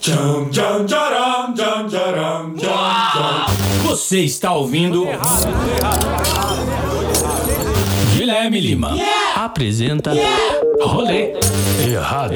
Tcham, tcham, tcharam, tcham, tcharam, tcham, tcham. Você está ouvindo Guilherme Lima. Apresenta Rolê Errado.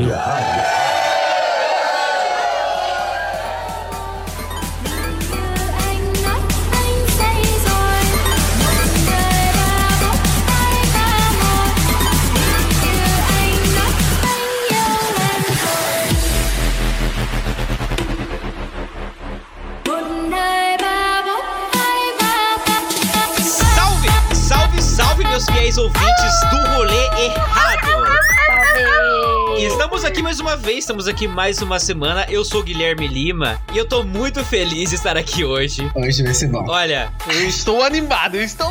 Fiéis ouvintes do rolê errado. E estamos aqui mais uma vez, estamos aqui mais uma semana. Eu sou o Guilherme Lima e eu tô muito feliz de estar aqui hoje. Hoje vai ser bom. Olha, Eu estou animado, eu estou.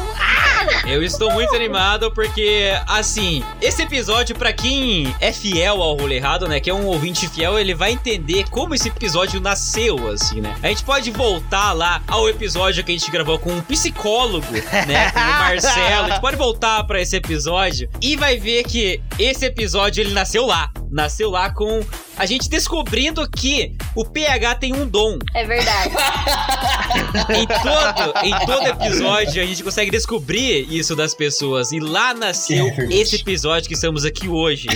Eu estou muito animado porque, assim, esse episódio, pra quem é fiel ao rolê errado, né, que é um ouvinte fiel, ele vai entender como esse episódio nasceu, assim, né? A gente pode voltar lá ao episódio que a gente gravou com um psicólogo, né, com o Marcelo. A gente pode voltar pra esse episódio e vai ver que esse episódio ele nasceu lá. Nasceu lá com a gente descobrindo que o PH tem um dom. É verdade. Em todo, em todo episódio a gente consegue descobrir isso das pessoas. E lá nasceu É esse episódio que estamos aqui hoje.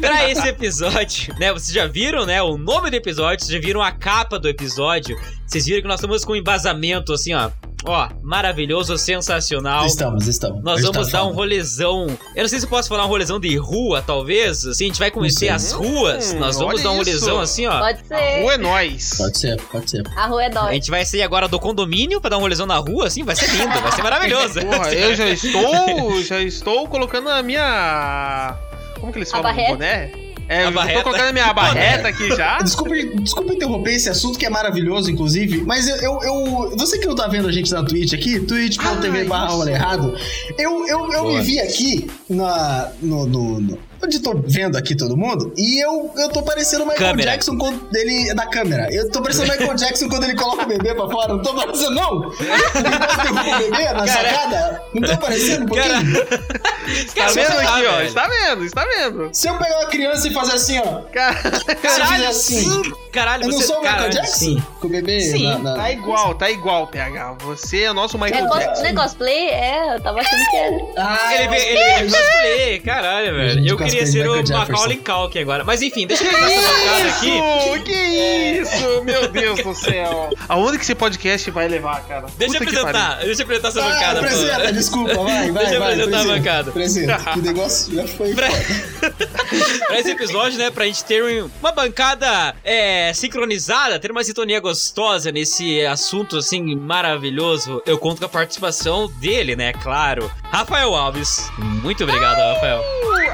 pra esse episódio, né? Vocês já viram, né? O nome do episódio, vocês já viram a capa do episódio. Vocês viram que nós estamos com um embasamento assim, ó. Ó, maravilhoso, sensacional. Estamos, estamos. Nós vamos tá dar um rolezão. Eu não sei se eu posso falar um rolezão de rua, talvez. Assim, a gente vai conhecer as ruas. Hum, Nós vamos dar um isso. rolezão assim, ó. Pode ser. Rua é nós. Pode ser, pode ser. A rua é A dói. gente vai sair agora do condomínio pra dar um rolezão na rua, assim, vai ser lindo, vai ser maravilhoso. Porra, eu já estou. Já estou colocando a minha. Como que eles A falam? Boné? É, A eu barreta. tô colocando a minha barreta aqui já. Desculpe, desculpe interromper esse assunto que é maravilhoso, inclusive, mas eu, eu, eu- Você que não tá vendo a gente na Twitch aqui, twitch.tv Ah, barra errado, eu, eu, eu me vi aqui na, no, no, no- Onde tô vendo aqui todo mundo, e eu, eu tô parecendo o Michael Câmera. Jackson quando ele. Na câmera. Eu tô parecendo o Michael Jackson quando ele coloca o bebê pra fora. Não tô parecendo, não! O bebê na sacada. Não tô parecendo um pouquinho? Cara, Está Cara, vendo tá, aqui, ó? Está vendo, está vendo. Se eu pegar uma criança e fazer assim, ó. Cara, se eu fizer caralho, assim. sim! Caralho, Eu não você... sou o Michael caralho, Jackson? Sim. Com o bebê Sim, na, na- tá igual, tá igual, PH. Você é o nosso É Michael cos- Jackson. não é cosplay? É, eu tava achando que era. Ah, Ele veio, acho ele veio de cosplay, caralho, velho. Eu queria ser o. Macaulay Culkin agora. Mas enfim, deixa eu pegar essa bancada aqui. Isso, que isso, meu Deus do céu. Aonde que esse podcast vai levar, cara? Deixa eu apresentar, deixa eu apresentar essa Ah, bancada, apresenta, pô. desculpa, vai, vai, Deixa eu vai. apresentar a bancada. Apresenta, que negócio já foi. Pra... pra esse episódio, né, pra gente ter um- uma bancada é, sincronizada, ter uma sintonia gostosa nesse assunto, assim, maravilhoso, eu conto com a participação dele, né, claro. Rafael Alves. Muito obrigado, Rafael.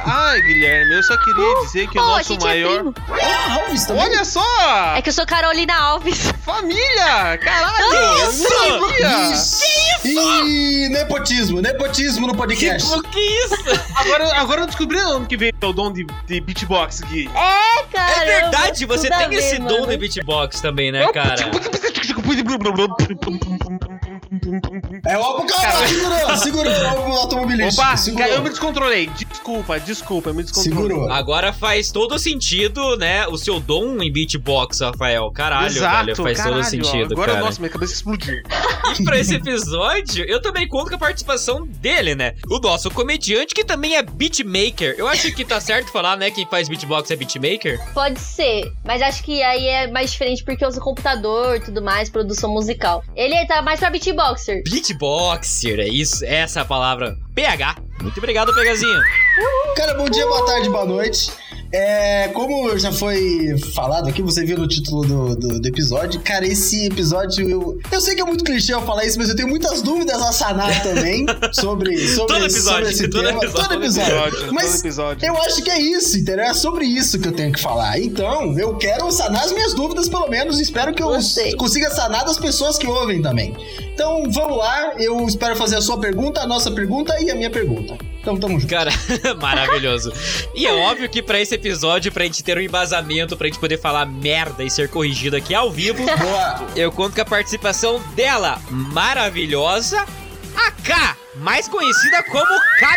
Ai, Guilherme, eu só queria dizer que o nosso é maior. primo. Ah, Alves também. Olha só! É que eu sou Carolina Alves. Família! Caralho! eu isso? não sabia! Ih, nepotismo, nepotismo no Que, podcast. que isso? Agora, agora eu descobri onde que vem o dom de, de beatbox, Gui. É, cara. É verdade, você tem ver, esse dom de beatbox também, né, cara? É o calma, segurou, segurou o álbum automobilístico. Opa, segurou. cara, eu me descontrolei. Desculpa, desculpa, eu me descontrolei. Segurou. Agora faz todo sentido, né? O seu dom em beatbox, Rafael. Caralho, Exato, velho. Faz caralho, todo sentido, Agora, cara. nossa, minha cabeça explodiu. E pra esse episódio, eu também conto com a participação dele, né? O nosso comediante, que também é beatmaker. Eu acho que tá certo falar, né? Quem faz beatbox é beatmaker. Pode ser, mas acho que aí é mais diferente porque usa computador e tudo mais, produção musical. Ele tá mais pra beatboxer. Beatboxer, é isso, essa é a palavra. PH. Muito obrigado, PHzinho. Cara, bom dia, boa tarde, boa noite. É, como já foi falado aqui, você viu no título do, do, do episódio, cara, esse episódio, eu, eu sei que é muito clichê eu falar isso, mas eu tenho muitas dúvidas a sanar também sobre, sobre, Todo esse- episódio, sobre esse todo tema. episódio. Todo episódio. Episódio, Mas todo episódio. eu acho que é isso, entendeu? É sobre isso que eu tenho que falar. Então, eu quero sanar as minhas dúvidas, pelo menos, e espero que eu Gostei. consiga sanar das pessoas que ouvem também. Então, vamos lá, eu espero fazer a sua pergunta, a nossa pergunta e a minha pergunta. Então, tamo junto. Cara, maravilhoso. E é óbvio que pra esse episódio, pra gente ter um embasamento, pra gente poder falar merda e ser corrigido aqui ao vivo, Boa! eu conto com a participação dela, maravilhosa, a K, mais conhecida como K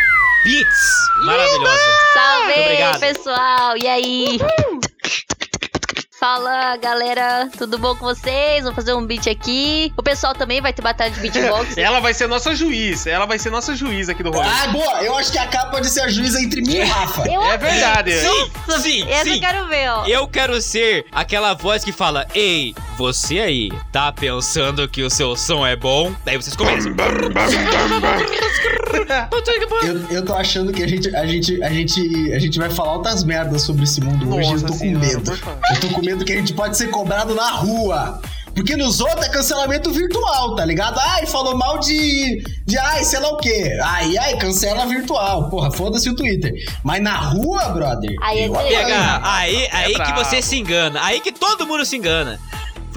Beats. Maravilhosa. Salve, pessoal! E aí? Fala galera, tudo bom com vocês? Vou fazer um beat aqui. O pessoal também vai ter batalha de beatbox. Ela vai ser nossa juiz. Ela vai ser nossa juiz aqui do rolê. Ah, boa. Eu acho que a capa pode ser a juíza entre mim e o Rafa. Eu É verdade. Sim, sim, Essa sim. eu quero ver, ó. Eu quero ser aquela voz que fala: Ei, você aí, tá pensando que o seu som é bom? Daí vocês começam. Eu, eu tô achando que a gente, a, gente, a, gente, a gente vai falar outras merdas sobre esse mundo hoje. Eu Nossa tô com senhora, medo. por favor. Eu tô com medo que a gente pode ser cobrado na rua. Porque nos outros é cancelamento virtual, tá ligado? Ai, falou mal de. de ai, sei lá o quê. Ai, ai, cancela virtual. Porra, foda-se o Twitter. Mas na rua, brother. Aí é. PH, aí, aí que brabo. você se engana. Aí que todo mundo se engana.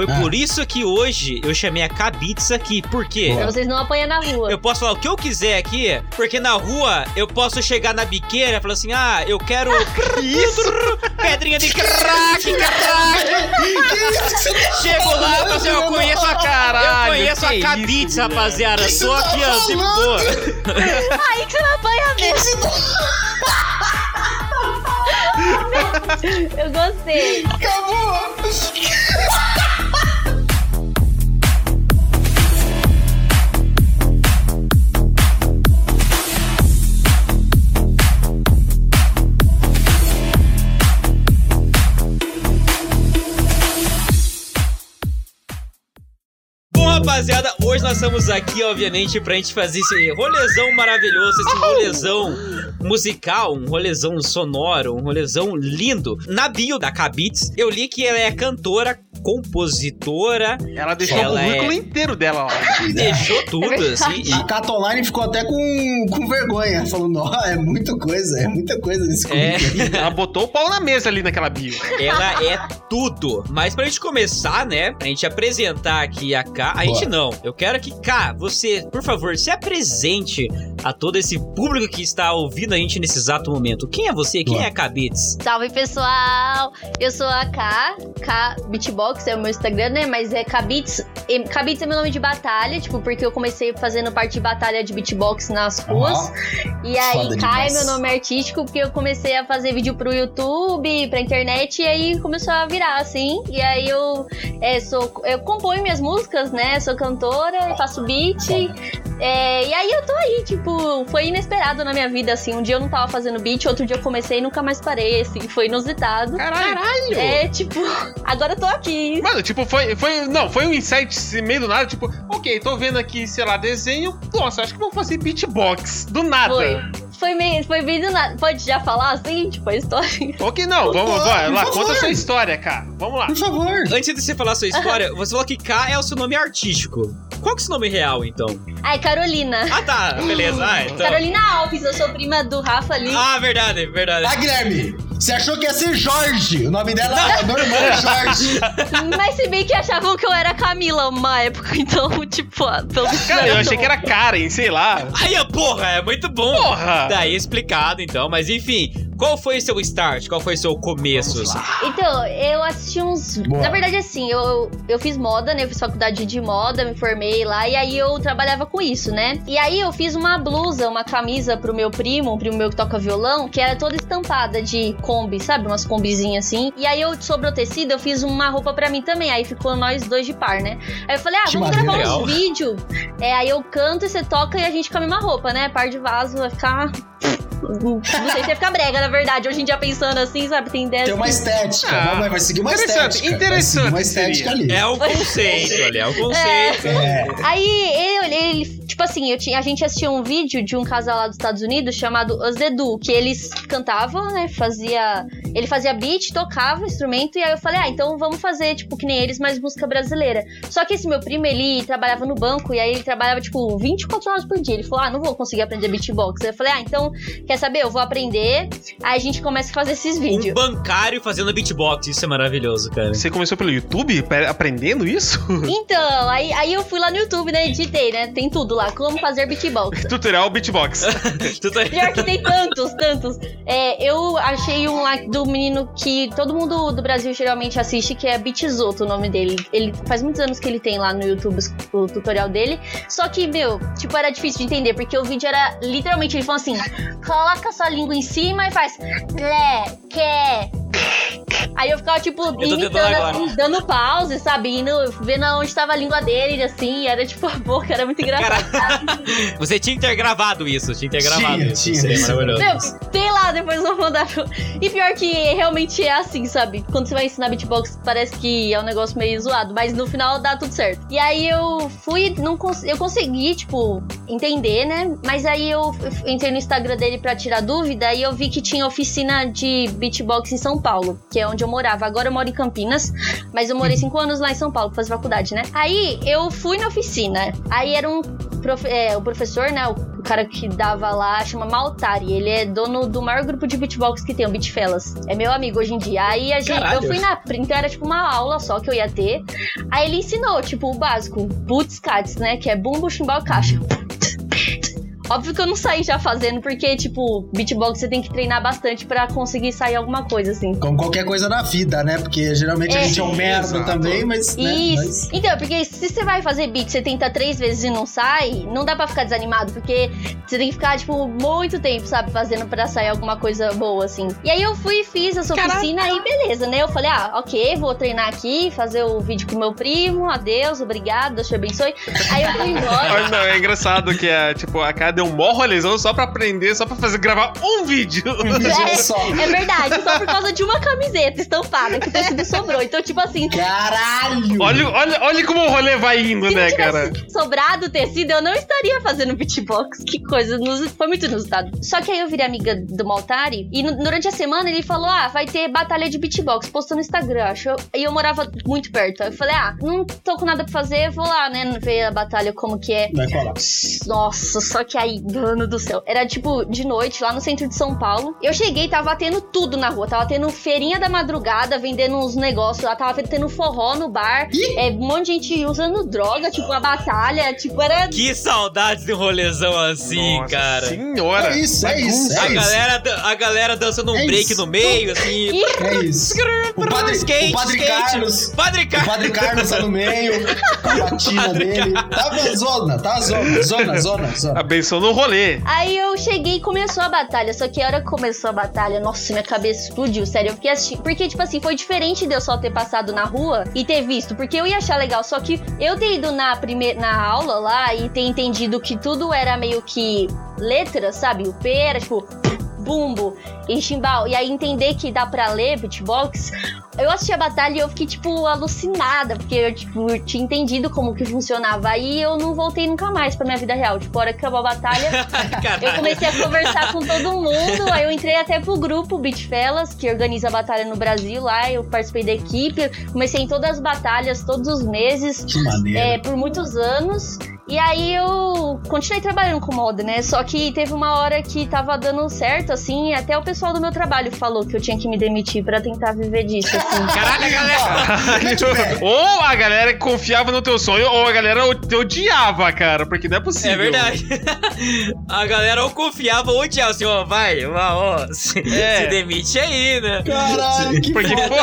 Foi Ah. por isso que hoje eu chamei a Kabitz aqui. Por quê? Pra vocês não apanham na rua. Eu posso falar o que eu quiser aqui, porque na rua eu posso chegar na biqueira e falar assim: ah, eu quero. Isso! Pedrinha de crack, crack! Chego lá e falo assim: eu conheço a Caralho, Eu conheço a velho. rapaziada. Que Tô você tá aqui, ó, de boa. Aí que você não apanha mesmo. Eu gostei. Acabou! Rapaziada, hoje nós estamos aqui, obviamente, pra gente fazer esse rolezão maravilhoso, esse rolezão musical, um rolezão sonoro, um rolezão lindo. Na bio da Kabitz, eu li que ela é cantora, compositora, Ela deixou Ela o currículo é- inteiro dela, ó. deixou tudo, assim. e- A Cat Online ficou até com, com vergonha, falando, ó, é muita coisa, é muita coisa nesse É. currículo. Ela botou o pau na mesa ali naquela bio. Ela é tudo. Mas pra gente começar, né? Pra gente apresentar aqui a K. A gente não. Eu quero que, K, você, por favor, se apresente a todo esse público que está ouvindo a gente nesse exato momento. Quem é você? Quem Boa. é a Kabitz? Salve pessoal! Eu sou a K, K Beatbox é o meu Instagram, né? Mas é Kabits. E Kabits é meu nome de batalha, tipo, porque eu comecei fazendo parte de batalha de beatbox nas ruas. E aí, Foda K é meu nome artístico, porque eu comecei a fazer vídeo pro YouTube, pra internet, e aí começou a virar, assim. E aí eu é, sou. Eu componho minhas músicas, né? Sou cantora, faço beat. É, e aí eu tô aí, tipo, foi inesperado na minha vida, assim. Um dia eu não tava fazendo beat, outro dia eu comecei e nunca mais parei, assim. Foi inusitado. Caralho. É, tipo, agora eu tô aqui. Mano, tipo, foi, foi. Não, foi um insight meio do nada, tipo, ok, tô vendo aqui, sei lá, desenho. Nossa, acho que vou fazer beatbox. Do nada. Foi. Foi, meio, foi bem do nada. Pode já falar assim, tipo, a história? Ok, não, vamos, vai lá, conta a sua história, cara. Vamos lá. Por favor. Antes de você falar a sua história, você falou que K é o seu nome artístico. Qual que é o seu nome real, então? Ai, Carolina. Ah, tá. Beleza. Ah, então. Carolina Alves, eu sou prima do Rafa ali. Ah, verdade, verdade. Ah, Guilherme, você achou que ia ser Jorge? O nome dela é normal, é Jorge. Mas se bem que achavam que eu era Camila uma época, então, tipo, ah, pelo visto Cara, eu era achei que era Karen, sei lá. Aí, ó, porra, é muito bom. Porra! Daí explicado, então. Mas enfim, qual foi seu start? Qual foi seu começo? assim? Então, eu assisti uns. Boa. Na verdade, assim, eu, eu fiz moda, né? Eu fiz faculdade de moda, me formei lá, e aí eu trabalhava com isso, né? E aí eu fiz uma blusa, uma camisa pro meu primo, um primo meu que toca violão, que era toda estampada de Kombi, sabe? Umas combizinhas assim. E aí eu sobrou tecido, eu fiz uma roupa pra mim também. Aí ficou nós dois de par, né? Aí eu falei, ah, Que vamos gravar Legal. uns vídeos. É, aí eu canto e você toca e a gente com a mesma roupa, né? Par de vaso vai ficar. Não sei se vai ficar brega, na verdade. Hoje em dia pensando assim, sabe? Tem ideias. Tem uma estética. Ah, vai, vai seguir uma interessante, estética. interessante Vai seguir uma estética ali. É o conceito ali, é o conceito. É. Aí eu, ele, tipo assim, eu tinha, a gente assistiu um vídeo de um casal lá dos Estados Unidos chamado Us The Do, que eles cantavam, né? Fazia. Ele fazia beat, tocava instrumento, e aí eu falei, ah, então vamos fazer, tipo, que nem eles, mas música brasileira. Só que esse meu primo, ele trabalhava no banco, e aí ele trabalhava, tipo, 24 horas por dia. Ele falou, ah, não vou conseguir aprender beatbox. Aí eu falei, ah, então, quer saber? Eu vou aprender. Aí a gente começa a fazer esses Um vídeos. bancário fazendo beatbox, isso é maravilhoso, cara. Você começou pelo YouTube aprendendo isso? Então, aí, aí eu fui lá no YouTube, né? Editei, né? Tem tudo lá, como fazer beatbox. Tutorial beatbox. Pior que tem tantos, tantos. É, eu achei um lá do menino que todo mundo do Brasil geralmente assiste, que é Bitzoto, o nome dele. Ele faz muitos anos que ele tem lá no YouTube o tutorial dele. Só que, meu, tipo, era difícil de entender, porque o vídeo era literalmente, ele falou assim: coloca sua língua em cima e faz. Lé, que. Aí eu ficava, tipo, imitando, assim, dando pause, sabe? Indo, vendo onde tava a língua dele, assim, era tipo a boca, era muito engraçado. Você tinha que ter gravado isso, tinha que ter gravado Tinha, isso. tinha, Seria isso. maravilhoso. Meu, sei lá, depois eu vou mandar. E pior que realmente é assim, sabe? Quando você vai ensinar beatbox, parece que é um negócio meio zoado, mas no final dá tudo certo. E aí eu fui, não cons... eu consegui, tipo, entender, né? Mas aí eu entrei no Instagram dele pra tirar dúvida e eu vi que tinha oficina de beatbox em São Paulo, que é onde eu morava. Agora eu moro em Campinas, mas eu morei cinco anos lá em São Paulo pra fazer faculdade, né? Aí eu fui na oficina. Aí era um profe- é, o professor, né? O cara que dava lá chama Maltari. Ele é dono do maior grupo de beatbox que tem, o Beat Fellas. É meu amigo hoje em dia. Aí a gente, Caralho. eu fui na. Então era tipo uma aula só que eu ia ter. Aí ele ensinou, tipo, o básico: Boots Cats, né? Que é bumbo, chimbal, caixa. Óbvio que eu não saí já fazendo, porque, tipo, beatbox você tem que treinar bastante pra conseguir sair alguma coisa, assim. Como qualquer coisa na vida, né? Porque geralmente a É. gente é um merda Exato. também, mas. né, Isso. mas- Então, porque se você vai fazer beat, você tenta três vezes e não sai, não dá pra ficar desanimado, porque você tem que ficar, tipo, muito tempo, sabe, fazendo pra sair alguma coisa boa, assim. E aí eu fui e fiz essa oficina e beleza, né? Eu falei, ah, ok, vou treinar aqui, fazer o vídeo com meu primo, adeus, obrigado, Deus te abençoe. Aí eu fui embora. Olha, não, é engraçado que é, tipo, a cara deu um mó rolezão só pra aprender, só pra fazer, gravar um vídeo. É, só. é verdade, só por causa de uma camiseta estampada que o tecido sobrou. Então, tipo assim, Caralho! olha, olha, olha como o rolê vai indo, Se né, tivesse cara? sobrado o tecido, eu não estaria fazendo beatbox. Que coisa, nos- foi muito inusitado. Só que aí eu virei amiga do Maltari e no- durante a semana ele falou: Ah, vai ter batalha de beatbox, postou no Instagram, acho. E eu morava muito perto. Aí eu falei: Ah, não tô com nada pra fazer, vou lá, né, ver a batalha como que é. Vai colar. Nossa, só que aí, mano do céu. Era tipo de noite, lá no centro de São Paulo. Eu cheguei, tava tendo tudo na rua. Tava tendo feirinha da madrugada, vendendo uns negócios lá. Tava tendo forró no bar. É, um monte de gente usando droga, tipo, a batalha. Tipo, era. Que saudades de um rolezão assim, Nossa cara. Senhora. É isso, é isso, A é isso. galera, a galera dançando um É break isso. no meio, assim. É isso. O padre, skate, o padre skate. Carlos. Padre O Carlos. padre Carlos tá no meio, com a Padre dele. Tava zona, tava zona, zona, zona, zona. Abençoou no rolê. Aí eu cheguei e começou a batalha. Só que a hora que começou a batalha, nossa, minha cabeça explodiu, sério. Eu fiquei assistindo. Porque, tipo assim, foi diferente de eu só ter passado na rua e ter visto. Porque eu ia achar legal. Só que eu ter ido na, primeira, na aula lá e ter entendido que tudo era meio que letra, sabe? O P era tipo bumbo e chimbal. E aí entender que dá pra ler beatbox. Eu assisti a batalha e eu fiquei, tipo, alucinada, porque eu, tipo, tinha entendido como que funcionava. Aí eu não voltei nunca mais pra minha vida real. Tipo, a hora que acabou a batalha, eu comecei a conversar com todo mundo, aí eu entrei até pro grupo Beat Fellas, que organiza a batalha no Brasil lá, eu participei da equipe, comecei em todas as batalhas, todos os meses, é, por muitos anos. E aí eu continuei trabalhando com moda, né? Só que teve uma hora que tava dando certo, assim, e até o pessoal do meu trabalho falou que eu tinha que me demitir pra tentar viver disso, assim. Caralho, a galera. ou a galera confiava no teu sonho, ou a galera te odiava, cara. Porque não é possível. É verdade. A galera ou confiava ou odiava, assim, ó, vai, ó, se, É. se demite aí, né? Caralho, que Porque, pô,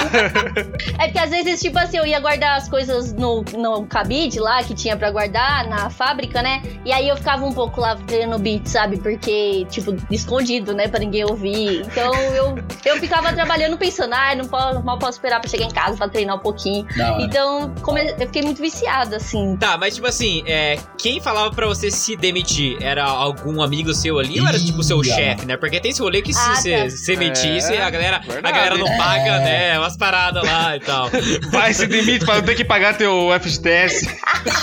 É porque às vezes, tipo assim, eu ia guardar as coisas no, no cabide lá, que tinha pra guardar na fábrica, né? E aí eu ficava um pouco lá treinando beat, sabe? Porque, tipo, escondido, né? Pra ninguém ouvir. Então eu, eu ficava trabalhando pensando, ah, não posso, mal posso esperar pra chegar em casa pra treinar um pouquinho. Hora. Então come- eu fiquei muito viciada, assim. Tá, mas tipo assim, é, quem falava pra você se demitir? Era algum amigo seu ali ou era tipo o seu Ih, chefe, né? Porque tem esse rolê que se Ah, você tá. se demitisse, É, a, galera, a galera não É. paga, né? Umas paradas lá e tal. vai se demite pra não ter que pagar teu FGTS.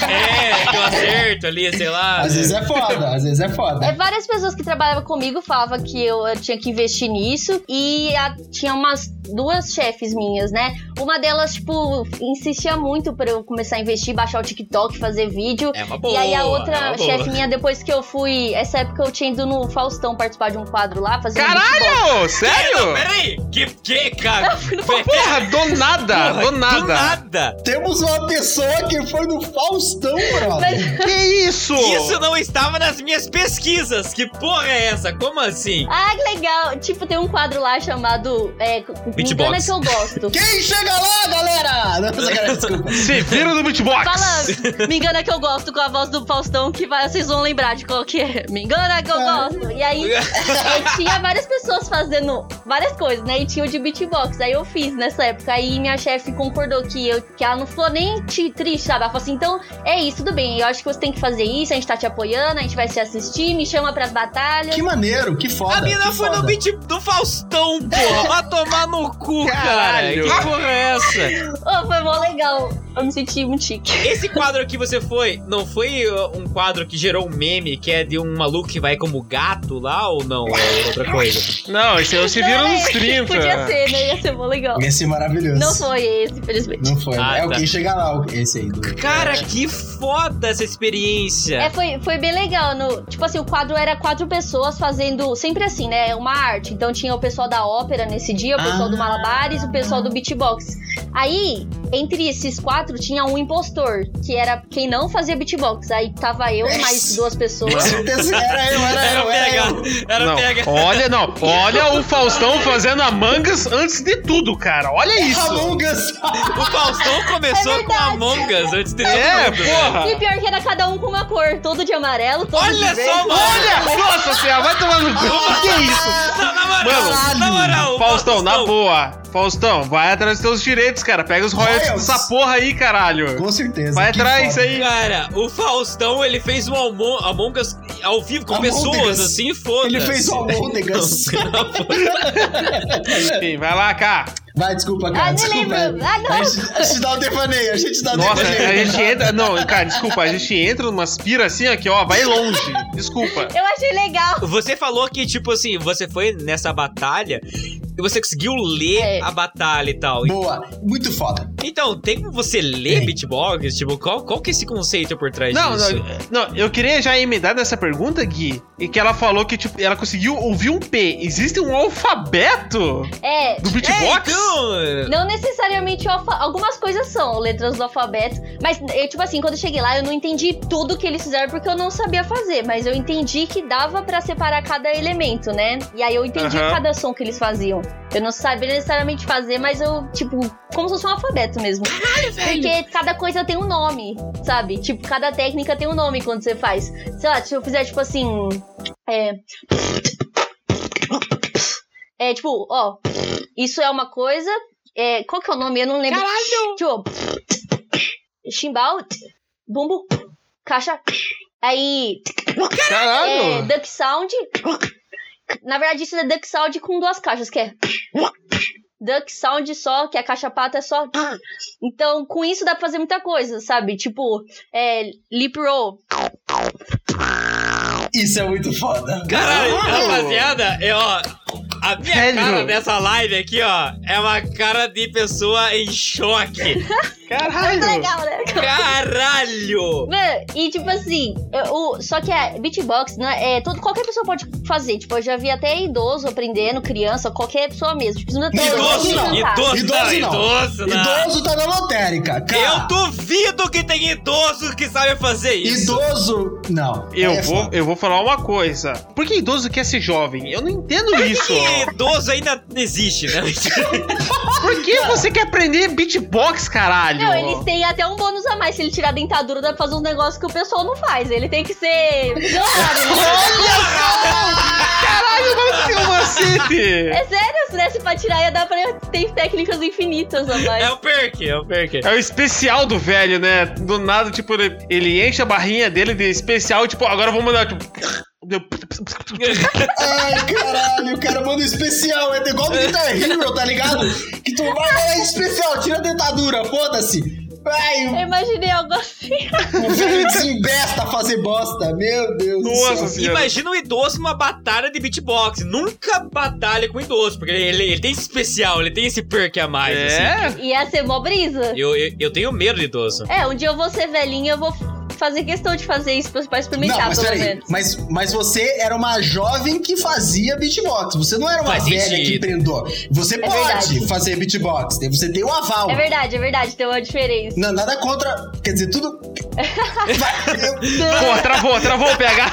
É, que eu acerto ali, sei lá. Às né? vezes é foda, às vezes é É, foda. várias pessoas que trabalhavam comigo falavam que eu, eu tinha que investir nisso. E a- tinha umas duas chefes minhas, né? Uma delas, tipo, insistia muito pra eu começar a investir, baixar o TikTok, fazer vídeo. É uma boa. e aí a é outra boa. chefe minha, depois que eu fui. Essa época eu tinha ido no Faustão participar de um quadro lá, fazer um. Caralho! Não, Sério? peraí! Que, que, cara? Porra, do nada, do Do nada. nada! Temos uma pessoa que foi no Faustão, brother. Que isso? Isso não estava nas minhas pesquisas. Que porra é essa? Como assim? Ah, que legal. Tipo, tem um quadro lá chamado é, Me Beatbox. Engana Que Eu Gosto. Quem chega lá, galera? Se vira no beatbox. Fala, me engana que eu gosto com a voz do Faustão, que vai, vocês vão lembrar de qual que é. Me engana que eu gosto. E aí, eu tinha várias pessoas fazendo várias coisas, né? E tinha o de beatbox. Aí eu fiz nessa época. Aí minha chefe concordou que, eu, que ela não falou nem triste, sabe? Ela falou assim: então é isso, tudo bem. Eu acho que você tem que fazer isso, a gente tá te apoiando, a gente vai se assistir, me chama pras batalhas. Que maneiro, que foda. A mina que foi foda. no beat do Faustão, porra. Vai tomar no cu, cara. Caralho. Que porra é essa? Oh, foi mó legal. Eu me senti muito chique. Esse quadro aqui você foi, não foi uh, um quadro que gerou um meme, que é de um maluco que vai como gato lá ou não? É outra coisa. Não, esse aí eu se vira nos é, 30. Podia ser, né? Ia ser mó legal. Ia ser maravilhoso. Não foi esse, infelizmente. Não foi. Ah, é o tá. quem chega lá, o- esse aí. Do... Cara, que foda essa experiência. É, foi, foi bem legal. No, tipo assim, o quadro era quatro pessoas fazendo. Sempre assim, né? Uma arte. Então tinha o pessoal da ópera nesse dia, o pessoal Ah. do Malabares, o pessoal do beatbox. Aí, entre esses quatro, tinha um impostor, que era quem não fazia beatbox. Aí tava eu e mais duas pessoas. era eu, era, Era eu, era pega, eu. era não, pega. olha, não. Olha o Faustão fazendo a mangas antes de tudo, cara. Olha isso. Among Us. O Faustão começou É com Us antes de É, tudo. porra. E pior que era cada um com uma cor, todo de amarelo, todo Olha de verde. só, mano. Olha! Nossa senhora, vai tomar no cu. Que isso? Não, na moral, Mano, na moral. o Faustão, na boa. Faustão, vai atrás dos teus direitos, cara. Pega os royalties Royals. dessa porra aí, caralho. Com certeza. Vai atrás foda. aí. Cara, o Faustão, ele fez um Among, Among Us ao vivo com pessoas, assim, foda Ele fez o Almôndegas. Enfim, vai lá, cá. Vai, desculpa, cara. Ah, desculpa. lembro. Ah, não. A gente, a gente dá o devaneio, a gente dá o Nossa, devaneio. a gente entra. Não, cara, desculpa, a gente entra numas pira assim aqui, ó, vai longe. Desculpa. Eu achei legal. Você falou que, tipo assim, você foi nessa batalha e você conseguiu ler É. a batalha e tal. Boa, muito foda. Então, tem como você ler beatbox? Tipo, qual, qual que é esse conceito por trás Não, disso? não, não, eu queria já emendar nessa pergunta, Gui, e que ela falou que, tipo, ela conseguiu ouvir um P. Existe um alfabeto É, do É, beatbox? então... Não necessariamente algumas coisas são letras do alfabeto, mas eu, tipo assim, quando eu cheguei lá, eu não entendi tudo que eles fizeram porque eu não sabia fazer, mas eu entendi que dava pra separar cada elemento, né? E aí eu entendi Aham. cada som que eles faziam. Eu não sabia necessariamente fazer, mas eu, tipo, como se fosse um alfabeto mesmo. Porque cada coisa tem um nome, sabe? Tipo, cada técnica tem um nome quando você faz. Sei lá, se eu fizer, tipo assim. É. É, tipo, ó. Isso é uma coisa. É, qual que é o nome? Eu não lembro. Caralho! Tipo. Chimbal. Bumbo. Caixa. Aí. É, Caralho! duck sound. Na verdade, isso é duck sound com duas caixas, que é. Duck sound só, que a caixa pata é só. Então, com isso dá pra fazer muita coisa, sabe? Tipo, é, lip roll. Isso é muito foda. Caralho, Caralho. rapaziada, é, ó. A minha Velho. cara nessa live aqui, ó, é uma cara de pessoa em choque. Caralho! Legal, né? Caralho! Mano, e tipo assim, eu- o, só que a beatbox, né, é, todo, qualquer pessoa pode fazer. Tipo, eu já vi até idoso aprendendo, criança, qualquer pessoa mesmo. Tipo, não tem Idoso não. Idoso Idoso não, não. idoso não. Idoso tá na lotérica, cara. Eu duvido que tem idoso que sabe fazer isso. Idoso, não. Eu É vou, eu vou falar uma coisa. Por que idoso quer ser jovem? Eu não entendo isso. Que idoso ainda existe, né? Por que você quer aprender beatbox, caralho? Não, eles têm até um bônus a mais. Se ele tirar a dentadura, dá pra fazer uns negócios que o pessoal não faz. Ele tem que ser. milionário, né? Caralho, vai ser um macete! É sério, se desse pra tirar, ia dar pra ter técnicas infinitas a mais. É o perk, é o perk. É o especial do velho, né? Do nada, tipo, ele, ele enche a barrinha dele de especial, tipo, agora vamos mandar, tipo. Ai, caralho, o cara manda um especial. É igual do Guitar Hero, tá ligado? Que tu vai lá, é especial, tira a dentadura, foda-se. Ai, Eu imaginei algo assim. o velho desembesta a fazer bosta. Meu Deus do Nossa céu. senhora. Imagina um idoso numa batalha de beatbox. Nunca batalha com idoso, porque ele, ele tem esse especial, ele tem esse perk a mais. assim. É? Ia ser mó brisa. Eu, eu, eu tenho medo de idoso. É, um dia eu vou ser velhinha, eu vou fazia questão de fazer isso pra, experimentar, Não, mas pelo peraí. menos. Mas, mas você era uma jovem que fazia beatbox. Você não era uma Faz velha sentido. que prendou. Você pode verdade. fazer beatbox. Você tem o aval. É verdade, é verdade, tem uma diferença. Não, nada contra. Quer dizer, tudo. Pô, travou, travou o PH.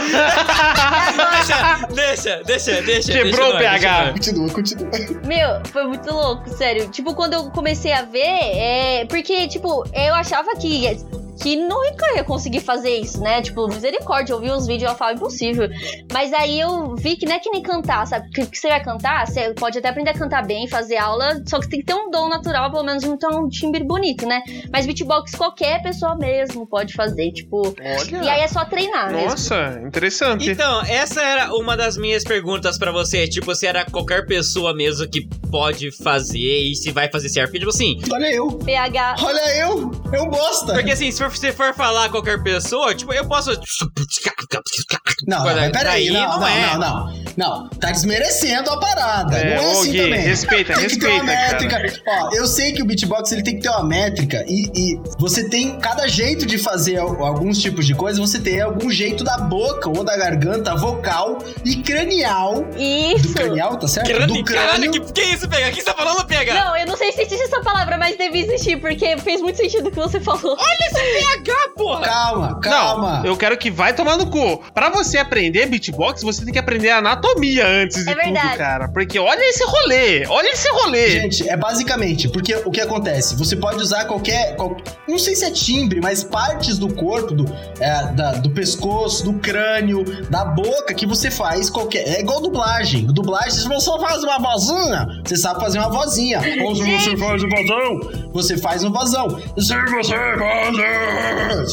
Deixa, deixa, deixa, deixa. Quebrou deixa o PH. Continua, continua. Meu, foi muito louco, sério. Tipo, quando eu comecei a ver, é. Porque, tipo, eu achava que. Que nunca ia conseguir fazer isso, né? Tipo, misericórdia, eu vi uns vídeos e eu falo impossível. Mas aí eu vi que não é que nem cantar, sabe? Que, que você vai cantar, você pode até aprender a cantar bem, fazer aula, só que tem que ter um dom natural, pelo menos ter um timbre bonito, né? Mas beatbox qualquer pessoa mesmo pode fazer, tipo. E aí Olha. é só treinar mesmo. Nossa, interessante. Então, essa era uma das minhas perguntas pra você. Tipo, se era qualquer pessoa mesmo que pode fazer e se vai fazer certo. Tipo assim, Olha eu. PH. Olha eu. Eu bosta. porque assim, se for- você for falar qualquer pessoa, tipo, eu posso. Não, não, mas peraí, aí não, não, é. não, não, não. Tá desmerecendo a parada. É, não é assim Gui, também. respeita, tem que ter uma respeita, métrica. Ó, eu sei que o beatbox ele tem que ter uma métrica e, e você tem cada jeito de fazer al- alguns tipos de coisa, você tem algum jeito da boca ou da garganta, vocal e cranial. Isso. Do cranial, tá certo? Crânio, do caralho, crânio. que, que isso, PH? O que você tá falando, PH? Não, eu não sei se existe essa palavra, mas deve existir, porque fez muito sentido o que você falou. PH, porra! Calma, calma. Não, eu quero que vai tomar no cu. Pra você aprender beatbox, você tem que aprender anatomia antes de É verdade. tudo, cara. Porque olha esse rolê, olha esse rolê. Gente, é basicamente, porque o que acontece? Você pode usar qualquer. qual- não sei se é timbre, mas partes do corpo, do, é, da- do pescoço, do crânio, da boca, que você faz qualquer. É igual dublagem. Dublagem, se você faz uma vozinha, você sabe fazer uma vozinha. Ou se você faz um vozão, você faz um vozão. Se você faz.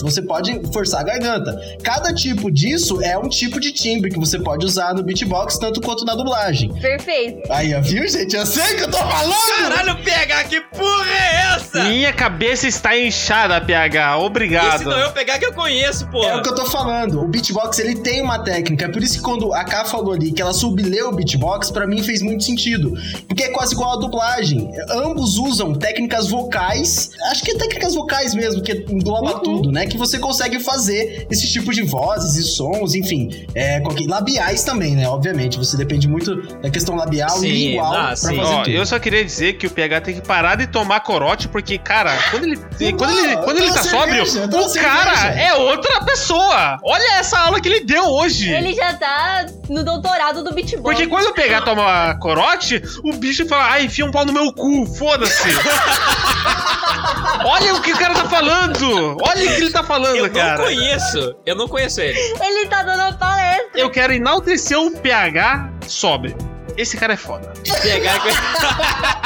Você pode forçar a garganta. Cada tipo disso é um tipo de timbre que você pode usar no beatbox, tanto quanto na dublagem. Perfeito. Aí, ó, viu, gente? Eu sei que eu tô falando! Caralho, PH, que porra é essa? Minha cabeça está inchada, PH. Obrigado. Esse não é o PH que eu conheço, É porra. o que eu tô falando. O beatbox, ele tem uma técnica. É por isso que quando a K falou ali que ela subleu o beatbox, pra mim fez muito sentido. Porque é quase igual a dublagem. Ambos usam técnicas vocais. Acho que é técnicas vocais mesmo, que engloba Uhum. tudo, né? Que você consegue fazer esse tipo de vozes e sons, enfim. É, qualquer... Labiais também, né? Obviamente. Você depende muito da questão labial Sim, e lingual ah, pra sim. fazer Ó, tudo. eu só queria dizer que o PH tem que parar de tomar corote, porque, cara, quando ele, quando ele, Não, quando ele tá sóbrio, cerveja, tô o cara cerveja. é outra pessoa. Olha essa aula que ele deu hoje. Ele já tá no doutorado do beatbox. Porque quando eu pegar toma corote, o bicho fala, ai, enfia um pau no meu cu, foda-se. Olha o que o cara tá falando. Olha o que ele tá falando, Eu não cara. conheço. Eu não conheço ele. Ele tá dando uma palestra. Eu quero enaltecer o PH sóbrio. Esse cara é foda. PH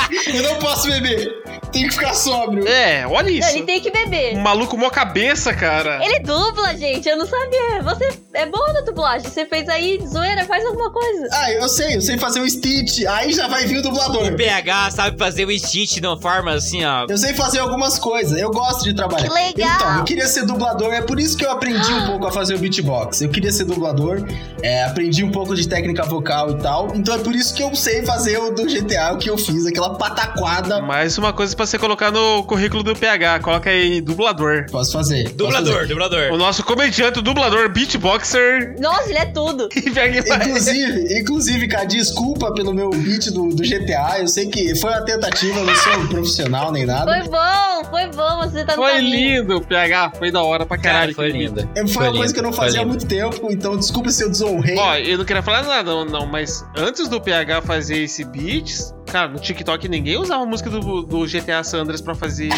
Eu não posso beber. Tem que ficar sóbrio. É, olha Não, isso. ele tem que beber. Um maluco mó cabeça, cara. Ele dubla, gente. Eu não sabia. Você é bom na dublagem. Você fez aí zoeira, faz alguma coisa. Ah, eu sei, eu sei fazer um Stitch. Aí já vai vir o dublador. O PH sabe fazer o stitch de uma forma assim, ó. Eu sei fazer algumas coisas, eu gosto de trabalhar. Que legal! Então, eu queria ser dublador, é por isso que eu aprendi um pouco a fazer o beatbox. Eu queria ser dublador, é, aprendi um pouco de técnica vocal e tal. Então é por isso que eu sei fazer o do GTA, o que eu fiz, aquela pataquada. Mais uma coisa pra você colocar no currículo do PH. Coloca aí dublador. Posso fazer. posso Dublador, fazer. dublador. O nosso comediante, o dublador, beatboxer. Nossa, ele é tudo. Inclusive, inclusive, cara, desculpa pelo meu beat do, do GTA. Eu sei que foi uma tentativa, eu não sou um profissional nem nada. Foi bom, foi bom. Você tá no Foi caminho. lindo, PH. Foi da hora pra Cara, caralho. foi lindo. É, Foi, uma coisa que eu não fazia há muito. muito tempo, então desculpa se eu desonrei. Ó, eu não queria falar nada, não, não, mas antes do PH fazer esse beats, cara, no TikTok ninguém usava a música do, do GTA Sandras pra fazer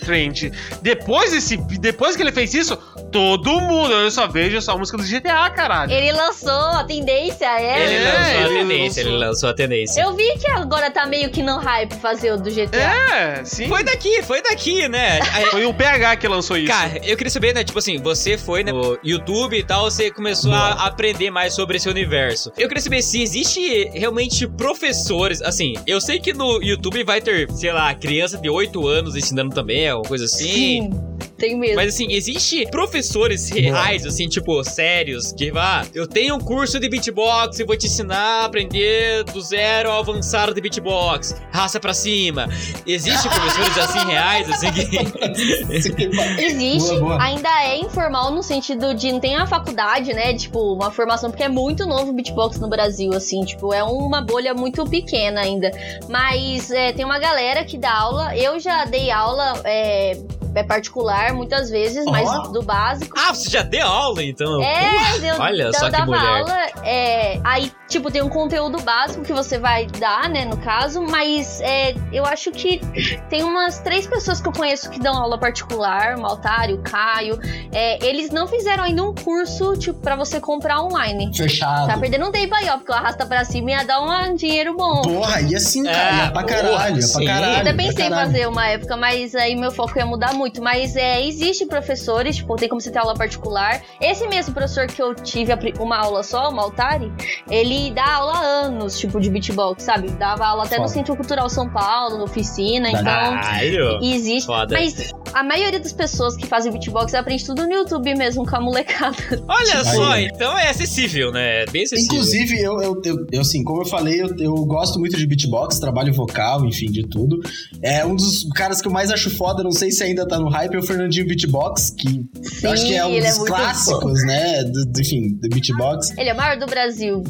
trend. Depois desse, depois que ele fez isso, todo mundo, eu só vejo só a música do GTA, caralho. Ele lançou a tendência, é. Ele É, lançou a ele tendência, lançou. ele lançou a tendência. Eu vi que agora tá meio que no hype fazer o do GTA. É, sim. Foi daqui, foi daqui, né? Foi o PH que lançou isso. Cara, eu queria saber, né? Tipo assim, você foi né, no YouTube e tal, você começou a aprender mais sobre esse universo. Eu queria saber se existe realmente professores. Assim, eu sei que no YouTube vai ter, sei lá, criança de 8 anos ensinando também, alguma coisa assim. Tem mesmo. Mas assim, existe professores reais, assim, tipo, sérios, que ah, eu tenho um curso de beatbox e vou te ensinar a aprender do zero ao avançar de beatbox. Raça pra cima. Existe professores assim reais, assim, que. Existe, Boa, boa. ainda é informal no sentido de não tem a faculdade, né? Tipo, uma formação, porque é muito novo o beatbox no Brasil, assim, tipo, é uma bolha muito pequena ainda. Mas é, tem uma galera que dá aula. Eu já dei aula é, é particular muitas vezes, mas Ó. do básico. Ah, você já deu aula, então? É, eu olha eu só que dava mulher. aula, é, aí, tipo, tem um conteúdo básico que você vai dar, né, no caso, mas é, eu acho que tem umas três pessoas que eu conheço que dão aula particular, o Maltário, o Caio, é, eles não fizeram ainda um curso, tipo, pra você comprar online. Fechado. Tá perdendo um tempo aí, ó, porque o Arrasta Pra Cima ia dar um dinheiro bom. Porra, ia sim, cara. É, ia pra porra, caralho, ia pra caralho. Eu até pra pensei em fazer uma época, mas aí meu foco ia mudar muito. Mas é, existe professores, tipo, tem como você ter aula particular. Esse mesmo professor que eu tive uma aula só, o Maltari, ele dá aula há anos, tipo, de beatbox, sabe? Dava aula até no Foda. Centro Cultural São Paulo, na oficina, então. Existe, Foda. mas a maioria das pessoas que fazem beatbox aprende tudo no YouTube mesmo, com a molecada. Olha Aí. só, então é acessível, né? É bem acessível. Inclusive, eu, eu, eu, eu, assim, como eu falei, eu, eu gosto muito de beatbox, trabalho vocal, enfim, de tudo. É um dos caras que eu mais acho foda, não sei se ainda tá no hype, é o Fernandinho Beatbox, que eu acho que é um é dos muito clássicos, né? Do, do- enfim, do beatbox. Ele é o maior do Brasil.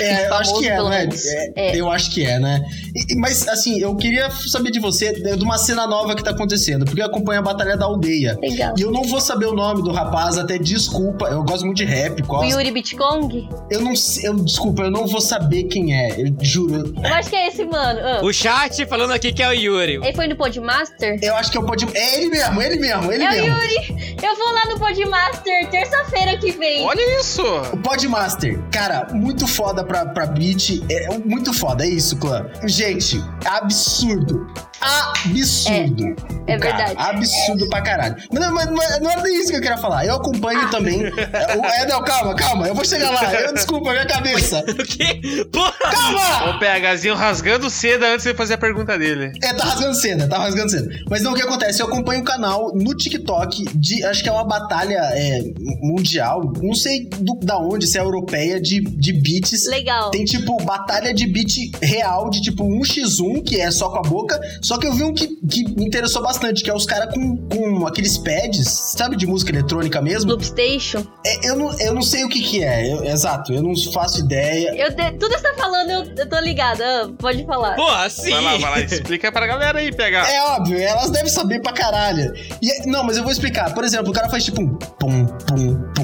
É, eu acho que é, pelo né? menos. É, É. Eu acho que é, né? E- mas, assim, eu queria saber de você, de uma cena nova que tá acontecendo, porque eu acompanho a Batalha da Aldeia. Legal. E eu não vou saber o nome do rapaz, até desculpa. Eu gosto muito de rap, O gosto. Yuri Bitcong? Eu não sei, eu, desculpa, eu não vou saber quem é. Eu juro. Eu acho que é esse mano. Ah. O chat falando aqui que é o Yuri. Ele foi no Podmaster? Eu acho que eu pode. É ele mesmo, ele mesmo, ele É o mesmo. Yuri! Eu vou lá no Podmaster terça-feira que vem. Olha isso! O Podmaster, cara, muito foda pra, pra beat. É muito foda, é isso, clã. Gente, absurdo. Absurdo. é O cara, verdade. absurdo pra caralho. Mas não, mas é- não era nem isso que eu queria falar. Eu acompanho Ah. também. É, o- é, não, calma, calma. Eu vou chegar lá. Eu, desculpa, minha cabeça. O quê? Porra! Calma! O PHzinho rasgando seda antes de fazer a pergunta dele. É, tá rasgando cena, tá rasgando cena. Mas não, o que acontece? Eu acompanho o canal no TikTok de. Acho que é uma batalha é, mundial. Não sei do- da onde, se é europeia, de, de beats. Legal. Tem tipo batalha de beat real, de tipo 1x1, que é só com a boca. Só que eu vi um que, que me interessou bastante, que é os caras com, com aqueles pads, sabe, de música eletrônica mesmo. Loopstation. É, eu, não, eu não sei o que que é, eu- exato, eu não faço ideia. Eu de- Tudo que você tá falando, eu, eu tô ligada. Ah, pode falar. Porra, sim! Vai lá, vai lá, explica pra galera aí, PH. É óbvio, elas devem saber pra caralho. E, não, mas eu vou explicar. Por exemplo, o cara faz tipo um pum, pum.